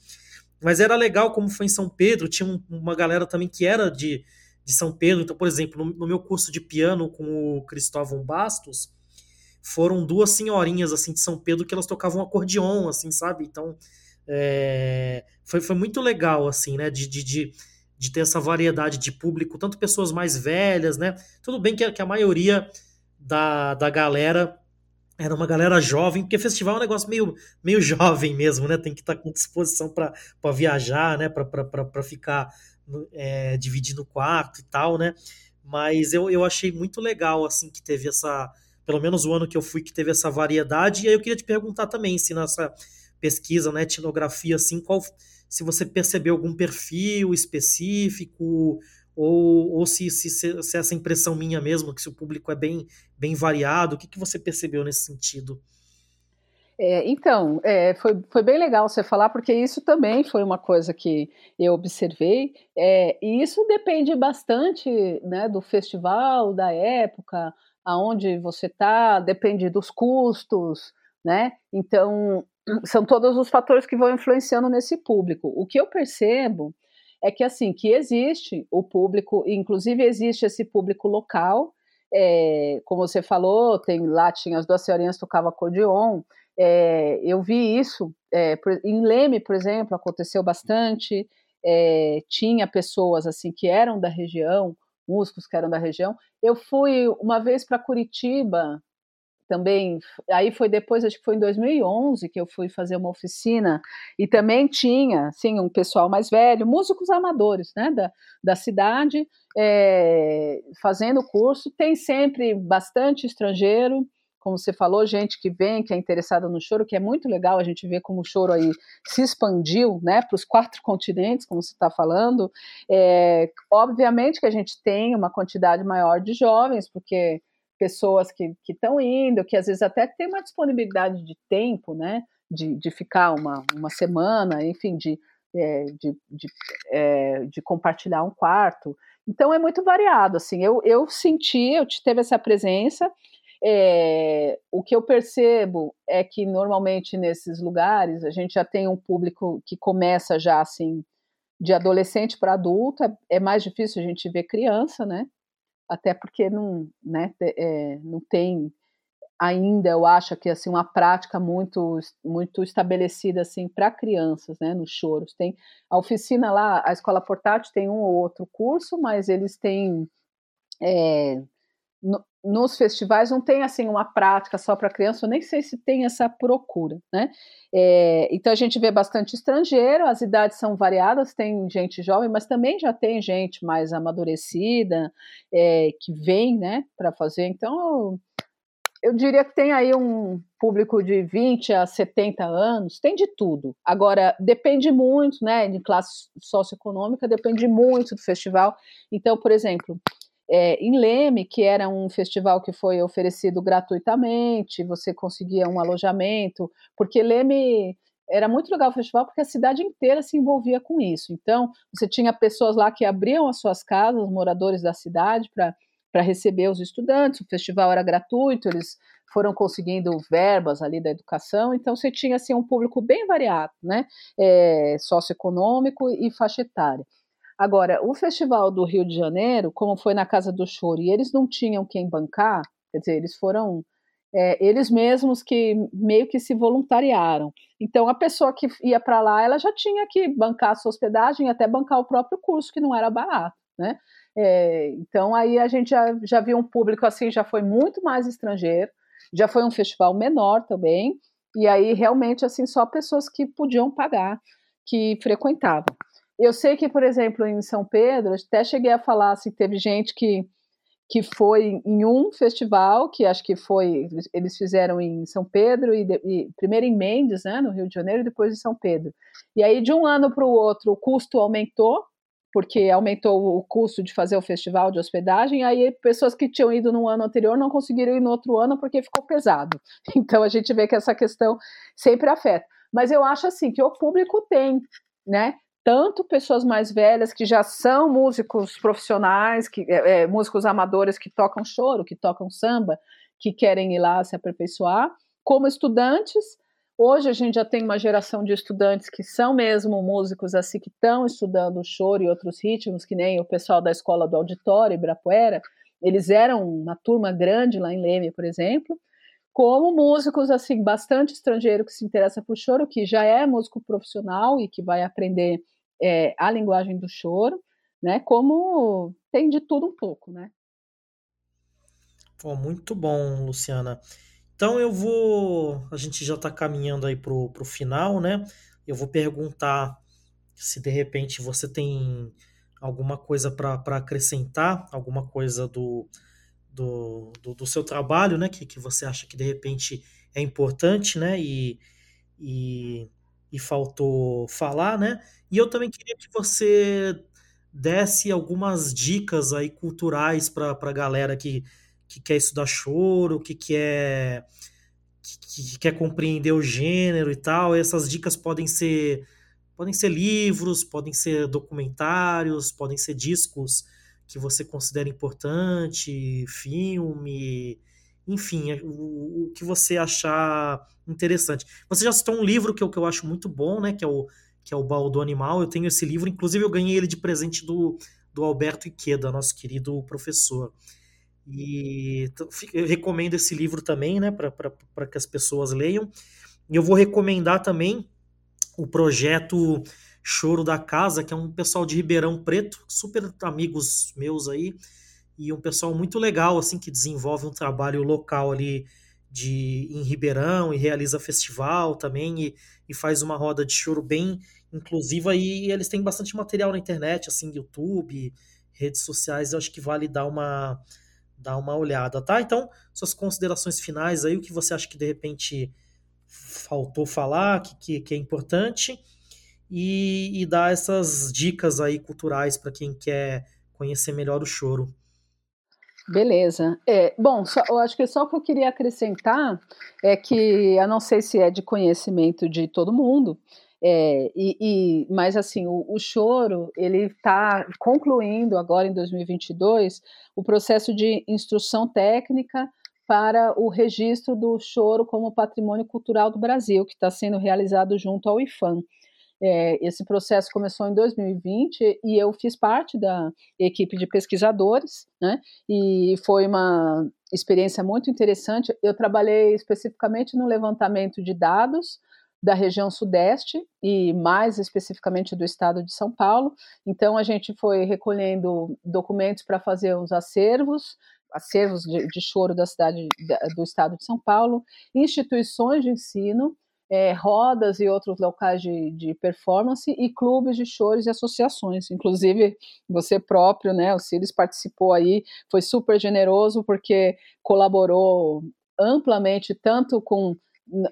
Mas era legal como foi em São Pedro, tinha um, uma galera também que era de, de São Pedro. Então, por exemplo, no, no, meu curso de piano com o Cristóvão Bastos, foram duas senhorinhas assim de São Pedro que elas tocavam acordeon, assim, sabe? Então, é, foi, foi muito legal, assim, né? De, de, de, de, ter essa variedade de público, tanto pessoas mais velhas, né? Tudo bem que a, que a maioria da, da galera era uma galera jovem, porque festival é um negócio meio, meio <laughs> jovem mesmo, né? Tem que estar com disposição para viajar, né? Para ficar é, dividindo quarto e tal, né? Mas eu, eu achei muito legal, assim, que teve essa. Pelo menos o ano que eu fui, que teve essa variedade. E aí eu queria te perguntar também se nessa pesquisa, né, etnografia, assim, qual. Se você percebeu algum perfil específico, ou, ou se, se, se, essa impressão minha mesmo, que se o público é bem, bem variado, o que, que você percebeu nesse sentido? É, então, é, foi, foi bem legal você falar, porque isso também foi uma coisa que eu observei, é, e isso depende bastante né, do festival, da época, aonde você está, depende dos custos, né? Então, <clears throat> são todos os fatores que vão influenciando nesse público. O que eu percebo é que assim que existe o público, inclusive existe esse público local, é, como você falou, tem lá tinha as duas senhorinhas tocavam acordeon, é, eu vi isso é, em Leme, por exemplo, aconteceu bastante, é, tinha pessoas assim que eram da região, músicos que eram da região. Eu fui uma vez para Curitiba também, aí foi depois, acho que foi em 2011 que eu fui fazer uma oficina e também tinha, sim, um pessoal mais velho, músicos amadores, né, da, da cidade, é, fazendo curso, tem sempre bastante estrangeiro, como você falou, gente que vem, que é interessada no choro, que é muito legal a gente ver como o choro aí se expandiu, né, para os quatro <laughs> continentes, como você está falando, é, obviamente que a gente tem uma quantidade maior de jovens, porque pessoas que estão indo, que às vezes até tem uma disponibilidade de tempo, né? De, de ficar uma, uma semana, enfim, de, é, de, de, é, de, compartilhar um quarto. Então é muito variado, assim, eu, eu senti, eu teve essa presença, é, o que eu percebo é que normalmente nesses lugares a gente já tem um público que começa já assim, de adolescente para adulto, é, mais difícil a gente ver criança, né? até porque não, né, é, não tem ainda, eu acho que assim uma prática muito muito estabelecida assim para crianças, né, nos choros. Tem a oficina lá, a escola portátil tem um ou outro curso, mas eles têm é, nos festivais não tem assim uma prática só para criança, eu nem sei se tem essa procura, né? É, então a gente vê bastante estrangeiro, as idades são variadas, tem gente jovem, mas também já tem gente mais amadurecida é, que vem, né, para fazer. Então eu, eu diria que tem aí um público de 20 a 70 anos, tem de tudo. Agora depende muito, né, de classe socioeconômica, depende muito do festival. Então, por exemplo, É, em Leme, que era um festival que foi oferecido gratuitamente, você conseguia um alojamento, porque Leme era muito legal o festival porque a cidade inteira se envolvia com isso. Então, você tinha pessoas lá que abriam as suas casas, moradores da cidade, para receber os estudantes. O festival era gratuito, eles foram conseguindo verbas ali da educação. Então, você tinha assim, um público bem variado, né? É, socioeconômico e faixa etária. Agora, o Festival do Rio de Janeiro, como foi na Casa do Choro, e eles não tinham quem bancar, quer dizer, eles foram é, eles mesmos que meio que se voluntariaram. Então, a pessoa que ia para lá, ela já tinha que bancar a sua hospedagem, até bancar o próprio curso, que não era barato, né? É, então, aí a gente já, já viu um público assim, já foi muito mais estrangeiro, já foi um festival menor também, e aí realmente assim só pessoas que podiam pagar que frequentavam. Eu sei que, por exemplo, em São Pedro, até cheguei a falar assim, teve gente que que foi em um festival, que acho que foi, eles fizeram em São Pedro, e, e, primeiro em Mendes, né, no Rio de Janeiro, e depois em São Pedro. E aí, de um ano para o outro, o custo aumentou, porque aumentou o custo de fazer o festival de hospedagem, aí pessoas que tinham ido no ano anterior não conseguiram ir no outro ano porque ficou pesado. <laughs> Então, a gente vê que essa questão sempre afeta. Mas eu acho assim, que o público tem, né, tanto pessoas mais velhas que já são músicos profissionais, que, é, é, músicos amadores que tocam choro, que tocam samba, que querem ir lá se aperfeiçoar, como estudantes. Hoje a gente já tem uma geração de estudantes que são mesmo músicos assim que estão estudando choro e outros ritmos, que nem o pessoal da escola do auditório Ibirapuera. Eles eram uma turma grande lá em Leme, por exemplo como músicos assim bastante estrangeiro que se interessa por choro, que já é músico profissional e que vai aprender é, a linguagem do choro, né? Como tem de tudo um pouco, né? Pô, muito bom, Luciana. Então eu vou. A gente já está caminhando aí pro, pro final, né? Eu vou perguntar se de repente você tem alguma coisa para acrescentar, alguma coisa do, do, do, do, seu trabalho, né? Que, que você acha que de repente é importante, né? E, e, e faltou falar, né? E eu também queria que você desse algumas dicas aí culturais para a galera que, que quer estudar choro, que quer, que, que quer compreender o gênero e tal. E essas dicas podem ser podem ser livros, podem ser documentários, podem ser discos que você considera importante, filme, enfim, é, o, o que você achar interessante. Você já citou um livro que eu, que eu acho muito bom, né? Que é o que é o Baú do Animal. Eu tenho esse livro, inclusive eu ganhei ele de presente do, do Alberto Iqueda, nosso querido professor. E eu recomendo esse livro também, né, para que as pessoas leiam. E eu vou recomendar também o projeto Choro da Casa, que é um pessoal de Ribeirão Preto, super amigos meus aí, e um pessoal muito legal, assim, que desenvolve um trabalho local ali de, em Ribeirão e realiza festival também e, e faz uma roda de choro bem inclusiva e eles têm bastante material na internet, assim, YouTube, redes sociais, eu acho que vale dar uma dar uma olhada, tá? Então, suas considerações finais aí, o que você acha que de repente faltou falar, que, que, que é importante, e, e dar essas dicas aí culturais para quem quer conhecer melhor o choro. Beleza. É, bom, só, eu acho que só o que eu queria acrescentar é que, eu não sei se é de conhecimento de todo mundo, é, e, e, mas assim, o, o choro ele está concluindo agora em 2022 o processo de instrução técnica para o registro do choro como patrimônio cultural do Brasil, que está sendo realizado junto ao IFAM. É, esse processo começou em 2020 e eu fiz parte da equipe de pesquisadores, né? E foi uma experiência muito interessante. Eu trabalhei especificamente no levantamento de dados da região sudeste e mais especificamente do estado de São Paulo. Então a gente foi recolhendo documentos para fazer os acervos, acervos de, de choro da cidade do estado de São Paulo, instituições de ensino é, rodas e outros locais de, de, performance e clubes de choros e associações. Inclusive, você próprio, né, o Cílios participou aí, foi super generoso porque colaborou amplamente, tanto com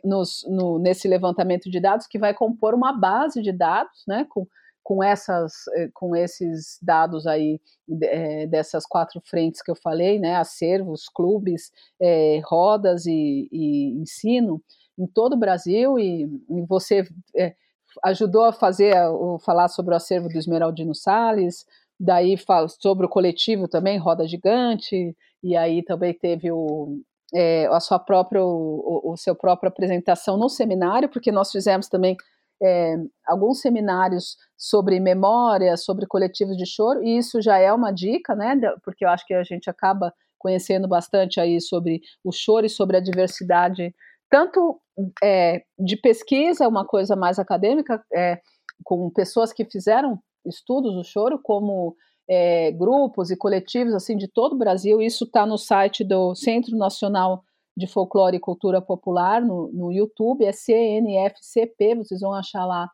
nos, no, nesse levantamento de dados, que vai compor uma base de dados, né, com, com essas, eh, com esses dados aí é, dessas quatro frentes que eu falei, né, acervos, clubes, é, rodas e, e, ensino em todo o Brasil e, e você é, ajudou a fazer, a, a, falar sobre o acervo do Esmeraldino Salles, daí sobre o coletivo também, Roda Gigante, e aí também teve o, é, a sua própria, o, o, seu própria apresentação no seminário, porque nós fizemos também é, alguns seminários sobre memória, sobre coletivos de choro, e isso já é uma dica, né? Porque eu acho que a gente acaba conhecendo bastante aí sobre o choro e sobre a diversidade, tanto é, de pesquisa, uma coisa mais acadêmica, é, com pessoas que fizeram estudos do choro, como é, grupos e coletivos assim de todo o Brasil. Isso está no site do Centro Nacional de Folclore e Cultura Popular no, no YouTube, é CNFCP, vocês vão achar lá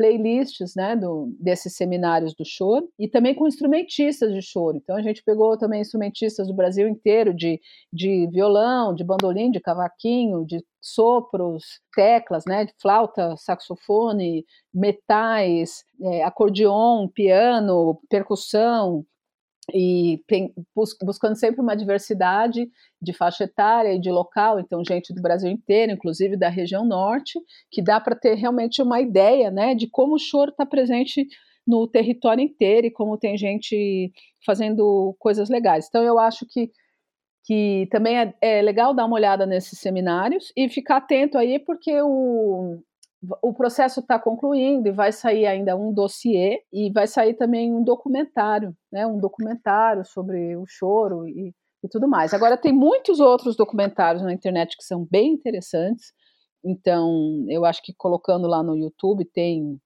playlists né, do, desses seminários do choro e também com instrumentistas de choro. Então a gente pegou também instrumentistas do Brasil inteiro, de, de violão, de bandolim, de cavaquinho, de sopros, teclas, né, flauta, saxofone, metais, é, acordeon, piano, percussão, e buscando sempre uma diversidade de faixa etária e de local, então gente do Brasil inteiro, inclusive da região norte, que dá para ter realmente uma ideia, né, de como o choro está presente no território inteiro e como tem gente fazendo coisas legais. Então eu acho que que também é, é legal dar uma olhada nesses seminários e ficar atento aí porque o o processo está concluindo e vai sair ainda um dossiê e vai sair também um documentário, né, um documentário sobre o choro e, e tudo mais. Agora tem muitos outros documentários na internet que são bem interessantes, então eu acho que colocando lá no YouTube tem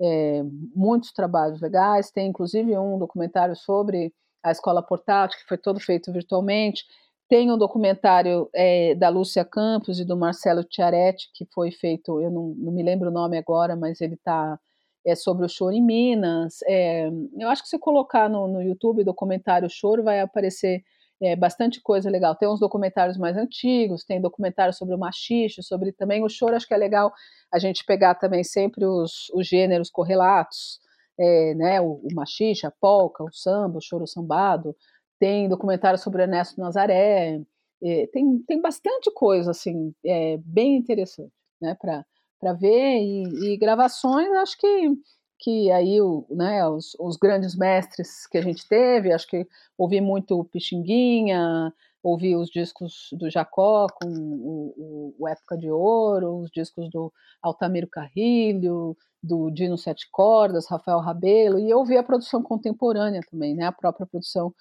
é, muitos trabalhos legais, tem inclusive um documentário sobre a escola portátil que foi todo feito virtualmente. Tem um documentário é, da Lúcia Campos e do Marcelo Tiaretti, que foi feito, eu não, não me lembro o nome agora, mas ele está é sobre o choro em Minas. É, eu acho que se colocar no, no YouTube documentário Choro, vai aparecer é, bastante coisa legal. Tem uns documentários mais antigos, tem documentários sobre o machixe, sobre também o choro. Acho que é legal a gente pegar também sempre os, os gêneros correlatos, é, né? O, o machixe, a polca, o samba, o choro sambado tem documentário sobre Ernesto Nazaré, é, tem, tem bastante coisa assim, é, bem interessante né, para ver, e, e, gravações, acho que, que aí o, né, os, os, grandes mestres que a gente teve, acho que ouvi muito Pixinguinha, ouvi os discos do Jacó com o, o, Época de Ouro, os discos do Altamiro Carrilho, do Dino Sete Cordas, Rafael Rabelo, e ouvi a produção contemporânea também, né, a própria produção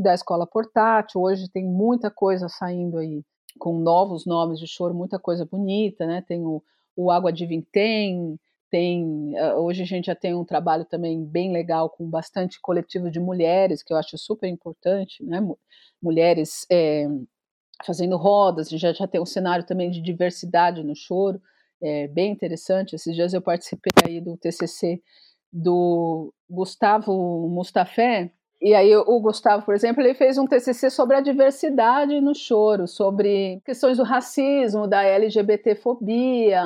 da escola portátil. Hoje tem muita coisa saindo aí com novos nomes de choro, muita coisa bonita, né? Tem o, o Água de Vintém, tem eh, hoje a gente já tem um trabalho também bem legal com bastante coletivo de mulheres que eu acho super importante, né? Mulheres é, fazendo rodas, a já, já tem um cenário também de diversidade no choro, é bem interessante. Esses dias eu participei aí do TCC do Gustavo Mustafé, e aí o Gustavo, por exemplo, ele fez um TCC sobre a diversidade no choro, sobre questões do racismo, da LGBTfobia,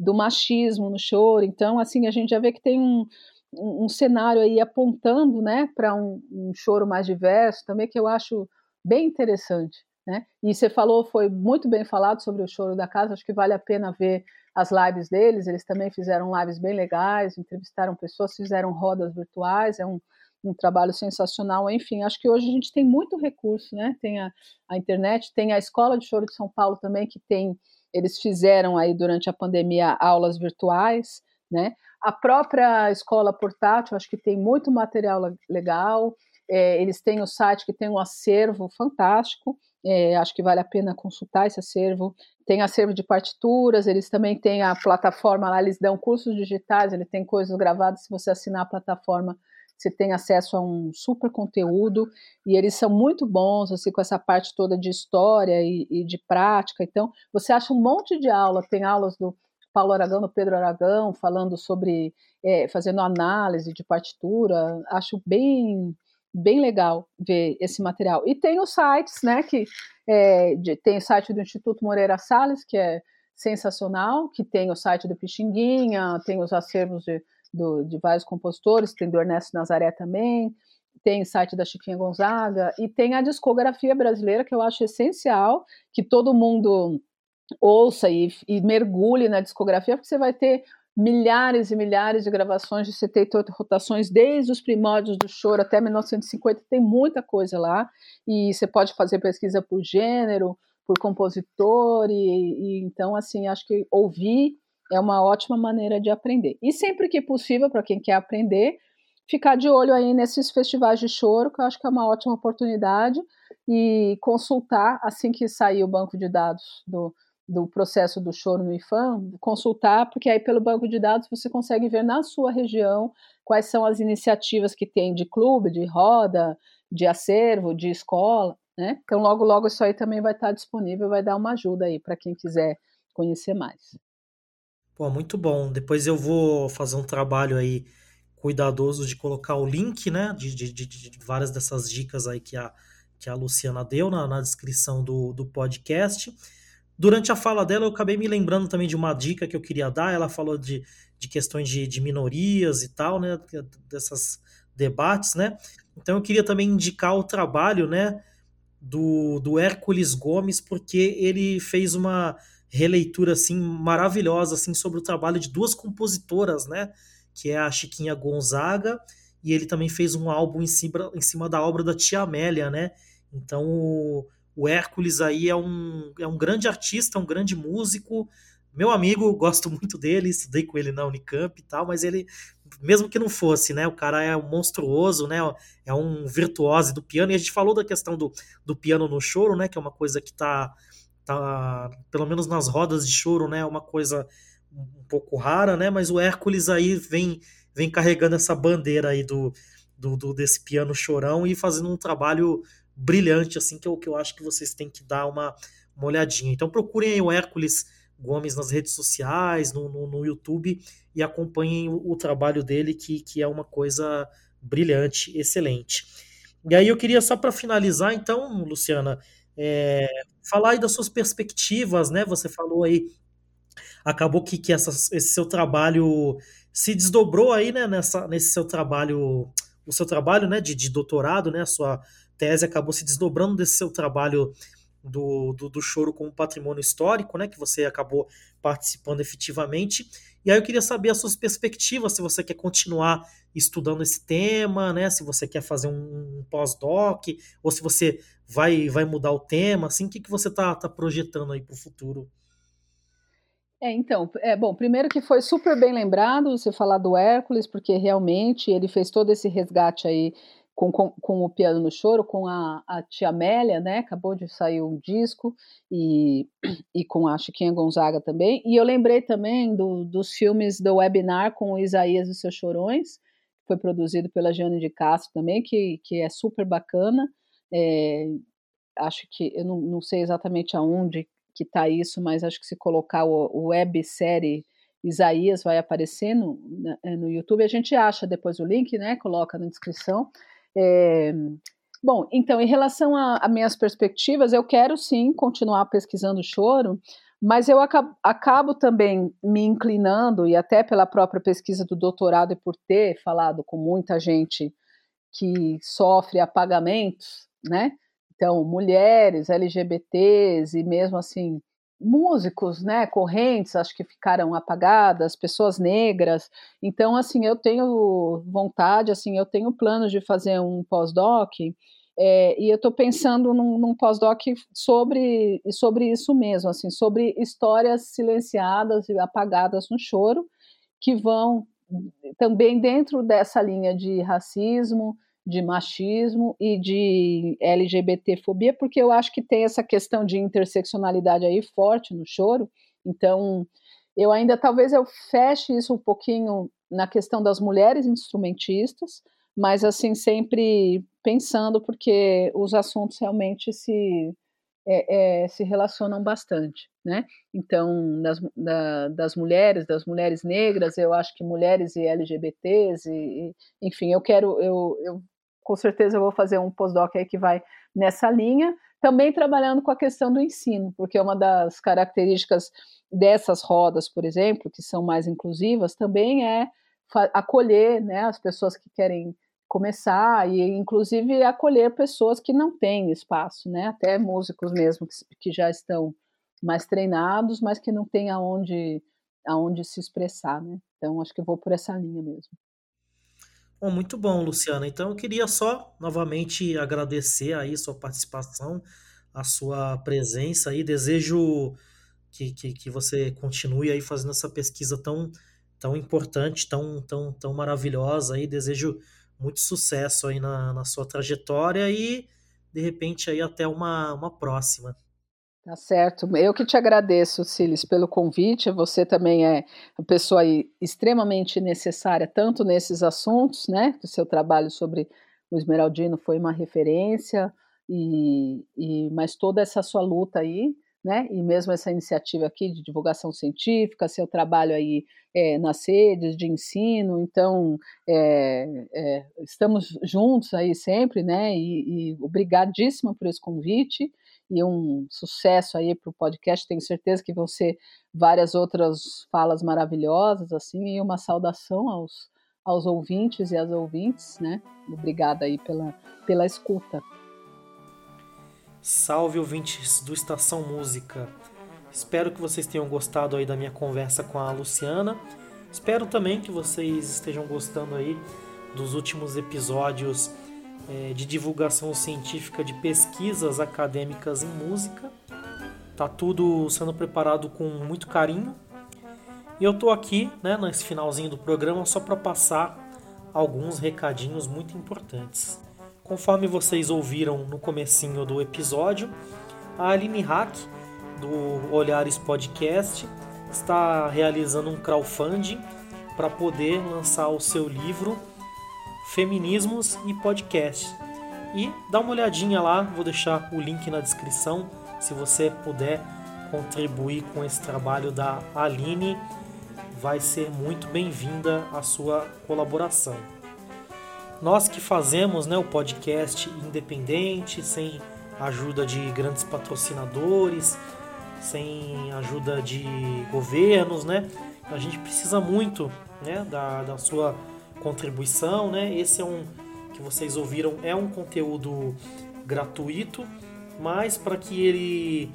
do machismo no choro. Então, assim, a gente já vê que tem um, um, um cenário aí apontando, né, para um, um choro mais diverso, também que eu acho bem interessante. Né? E você falou, foi muito bem falado sobre o choro da casa, acho que vale a pena ver as lives deles, eles também fizeram lives bem legais, entrevistaram pessoas, fizeram rodas virtuais, é um, um trabalho sensacional. Enfim, acho que hoje a gente tem muito recurso, né? Tem a, a internet, tem a Escola de Choro de São Paulo também, que tem, eles fizeram aí durante a pandemia aulas virtuais, né? A própria escola portátil, acho que tem muito material legal. É, eles têm o site que tem um acervo fantástico. É, acho que vale a pena consultar esse acervo. Tem acervo de partituras, eles também têm a plataforma lá, eles dão cursos digitais, ele tem coisas gravadas. Se você assinar a plataforma, você tem acesso a um super conteúdo e eles são muito bons assim com essa parte toda de história e, e de prática. Então você acha um monte de aula, tem aulas do Paulo Aragão, do Pedro Aragão, falando sobre é, fazendo análise de partitura. Acho bem bem legal ver esse material. E tem os sites, né? Que é, de, tem o site do Instituto Moreira Salles, que é sensacional, que tem o site do Pixinguinha, tem os acervos de do, de vários compositores, tem do Ernesto Nazaré também, tem site da Chiquinha Gonzaga e tem a discografia brasileira que eu acho essencial que todo mundo ouça e, e mergulhe na discografia, porque você vai ter milhares e milhares de gravações de 78 rotações, desde os primórdios do choro até 1950, tem muita coisa lá, e você pode fazer pesquisa por gênero, por compositor, e, e então, assim, acho que ouvir é uma ótima maneira de aprender. E sempre que possível, para quem quer aprender, ficar de olho aí nesses festivais de choro, que eu acho que é uma ótima oportunidade, e consultar assim que sair o banco de dados do, do processo do choro no IFAM, consultar, porque aí pelo banco de dados você consegue ver na sua região quais são as iniciativas que tem de clube, de roda, de acervo, de escola, né? Então logo logo isso aí também vai estar disponível, vai dar uma ajuda aí para quem quiser conhecer mais. Pô, muito bom. Depois eu vou fazer um trabalho aí cuidadoso de colocar o link, né, de, de, de, de várias dessas dicas aí que a, que a Luciana deu na, na descrição do, do podcast. Durante a fala dela, eu acabei me lembrando também de uma dica que eu queria dar. Ela falou de, de questões de, de minorias e tal, né? Dessas debates, né? Então eu queria também indicar o trabalho, né? Do, do Hércules Gomes, porque ele fez uma releitura assim maravilhosa assim sobre o trabalho de duas compositoras, né? Que é a Chiquinha Gonzaga e ele também fez um álbum em cima, em cima da obra da Tia Amélia, né? Então o Hércules aí é um, é um grande artista, um grande músico. Meu amigo, gosto muito dele, estudei com ele na Unicamp e tal, mas ele, mesmo que não fosse, né? O cara é monstruoso, né? É um virtuose do piano. E a gente falou da questão do, do piano no choro, né? Que é uma coisa que tá, tá, pelo menos nas rodas de choro, né? Uma coisa um pouco rara, né? Mas o Hércules aí vem, vem carregando essa bandeira aí do, do, do, desse piano chorão e fazendo um trabalho brilhante, assim, que eu, que eu acho que vocês têm que dar uma, uma olhadinha. Então procurem aí o Hércules Gomes nas redes sociais, no, no, no YouTube, e acompanhem o, o, trabalho dele, que, que é uma coisa brilhante, excelente. E aí eu queria só para finalizar, então, Luciana, é, falar aí das suas perspectivas, né? Você falou aí, acabou que, que essa, esse seu trabalho se desdobrou aí, né, nessa, nesse seu trabalho, o seu trabalho, né, de, de doutorado, né, a sua tese acabou se desdobrando desse seu trabalho do, do, do, choro como patrimônio histórico, né, que você acabou participando efetivamente. E aí eu queria saber as suas perspectivas, se você quer continuar estudando esse tema, né, se você quer fazer um, um pós-doc, ou se você vai, vai mudar o tema, assim, o que, que você está tá projetando aí para o futuro? É, então, é bom, primeiro que foi super bem lembrado você falar do Hércules, porque realmente ele fez todo esse resgate aí com, com, com, o Piano no Choro, com a, a Tia Amélia, né? Acabou de sair um disco, e, e com a Chiquinha Gonzaga também. E eu lembrei também do, dos filmes do webinar com o Isaías e seus Chorões, que foi produzido pela Jane de Castro também, que, que é super bacana. É, acho que, eu não, não sei exatamente aonde que está isso, mas acho que se colocar o, o websérie Isaías vai aparecer no, no YouTube. A gente acha depois o link, né? Coloca na descrição. É, bom, então, em relação a, minhas perspectivas, eu quero sim continuar pesquisando choro, mas eu acabo, acabo, também me inclinando, e até pela própria pesquisa do doutorado e por ter falado com muita gente que sofre apagamentos, né? Então, mulheres, LGBTs e mesmo assim músicos, né, correntes, acho que ficaram apagadas, pessoas negras. Então, assim, eu tenho vontade, assim, eu tenho planos de fazer um pós-doc é, e eu estou pensando num, num pós-doc sobre, sobre isso mesmo, assim, sobre histórias silenciadas e apagadas no choro que vão também dentro dessa linha de racismo, de machismo e de LGBTfobia, porque eu acho que tem essa questão de interseccionalidade aí forte no choro. Então, eu ainda talvez eu feche isso um pouquinho na questão das mulheres instrumentistas, mas assim sempre pensando porque os assuntos realmente se é, é, se relacionam bastante, né? Então, das, da, das mulheres, das mulheres negras, eu acho que mulheres e LGBTs, e, e enfim, eu quero, eu, eu com certeza eu vou fazer um pós-doc aí que vai nessa linha, também trabalhando com a questão do ensino, porque uma das características dessas rodas, por exemplo, que são mais inclusivas, também é acolher né, as pessoas que querem começar e inclusive acolher pessoas que não têm espaço, né? Até músicos mesmo que, que já estão mais treinados, mas que não têm aonde aonde se expressar, né? Então acho que vou por essa linha mesmo. Bom, muito bom, Luciana. Então eu queria só novamente agradecer aí sua participação, a sua presença aí. Desejo que, que, que você continue aí fazendo essa pesquisa tão, tão importante, tão, tão, tão maravilhosa aí. Desejo muito sucesso aí na, na sua trajetória e de repente aí até uma, uma próxima. Tá certo. Eu que te agradeço, Silis, pelo convite. Você também é uma pessoa extremamente necessária, tanto nesses assuntos, né? O seu trabalho sobre o Esmeraldino foi uma referência, e, e mas toda essa sua luta aí né? E mesmo essa iniciativa aqui de divulgação científica, seu trabalho aí é, nas redes de ensino, então é, é, estamos juntos aí sempre, né? E, e obrigadíssima por esse convite e um sucesso aí para o podcast. Tenho certeza que vão ser várias outras falas maravilhosas assim e uma saudação aos aos ouvintes e às ouvintes, né? Obrigada aí pela pela escuta. Salve ouvintes do Estação Música. Espero que vocês tenham gostado aí da minha conversa com a Luciana. Espero também que vocês estejam gostando aí dos últimos episódios é, de divulgação científica de pesquisas acadêmicas em música. Tá tudo sendo preparado com muito carinho. E eu tô aqui, né, nesse finalzinho do programa só para passar alguns recadinhos muito importantes. Conforme vocês ouviram no comecinho do episódio, a Aline Hack, do Olhares Podcast, está realizando um crowdfunding para poder lançar o seu livro Feminismos e Podcast. E dá uma olhadinha lá, vou deixar o link na descrição se você puder contribuir com esse trabalho da Aline, vai ser muito bem-vinda a sua colaboração. Nós que fazemos né, o podcast independente, sem ajuda de grandes patrocinadores, sem ajuda de governos, né? A gente precisa muito né, da, da sua contribuição, né? Esse é um que vocês ouviram é um conteúdo gratuito, mas para que ele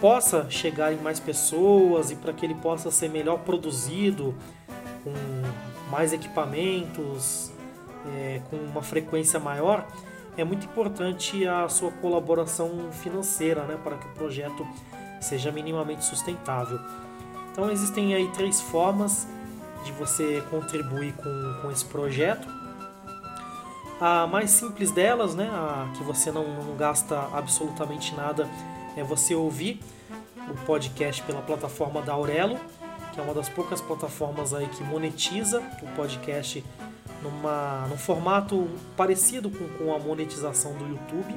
possa chegar em mais pessoas e para que ele possa ser melhor produzido, com mais equipamentos, é, com uma frequência maior, é muito importante a sua colaboração financeira né, para que o projeto seja minimamente sustentável. Então existem aí três formas de você contribuir com, com esse projeto. A mais simples delas, né, a que você não, não gasta absolutamente nada, é você ouvir o podcast pela plataforma da Aurelo, que é uma das poucas plataformas aí que monetiza o podcast numa, num formato parecido com, com a monetização do YouTube.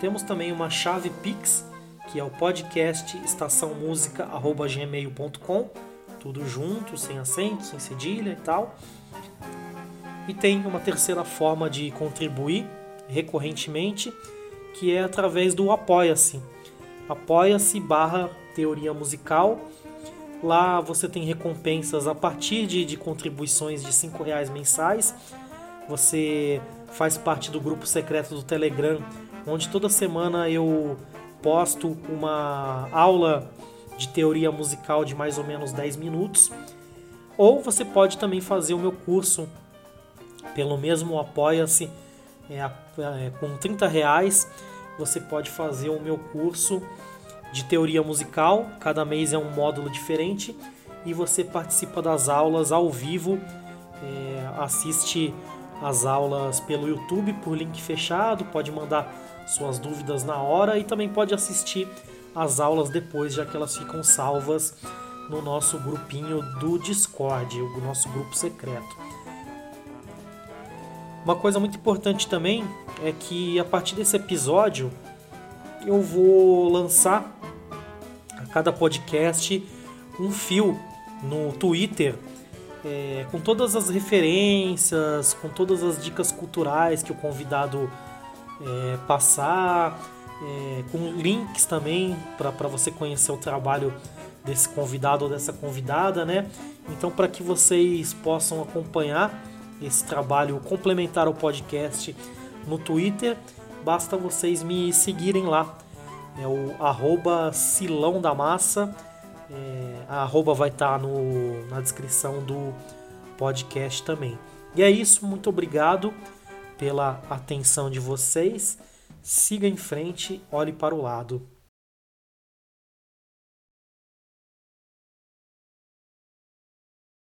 Temos também uma chave Pix, que é o podcast estaçãomusica.gmail.com, tudo junto, sem acento, sem cedilha e tal. E tem uma terceira forma de contribuir recorrentemente, que é através do Apoia-se. Apoia-se barra teoria musical Lá você tem recompensas a partir de, de contribuições de cinco reais mensais. Você faz parte do grupo secreto do Telegram, onde toda semana eu posto uma aula de teoria musical de mais ou menos 10 minutos. Ou você pode também fazer o meu curso pelo mesmo Apoia-se é, é, com 30 reais. Você pode fazer o meu curso de teoria musical, cada mês é um módulo diferente e você participa das aulas ao vivo, é, assiste as aulas pelo YouTube por link fechado, pode mandar suas dúvidas na hora e também pode assistir as aulas depois, já que elas ficam salvas no nosso grupinho do Discord, o nosso grupo secreto. Uma coisa muito importante também é que a partir desse episódio eu vou lançar a cada podcast um fio no Twitter é, com todas as referências, com todas as dicas culturais que o convidado é, passar, é, com links também para você conhecer o trabalho desse convidado ou dessa convidada, né? Então, para que vocês possam acompanhar esse trabalho complementar ao podcast no Twitter, basta vocês me seguirem lá. É o arroba Silão da Massa. É, a arroba vai estar tá na descrição do podcast também. E é isso, muito obrigado pela atenção de vocês. Siga em frente, olhe para o lado.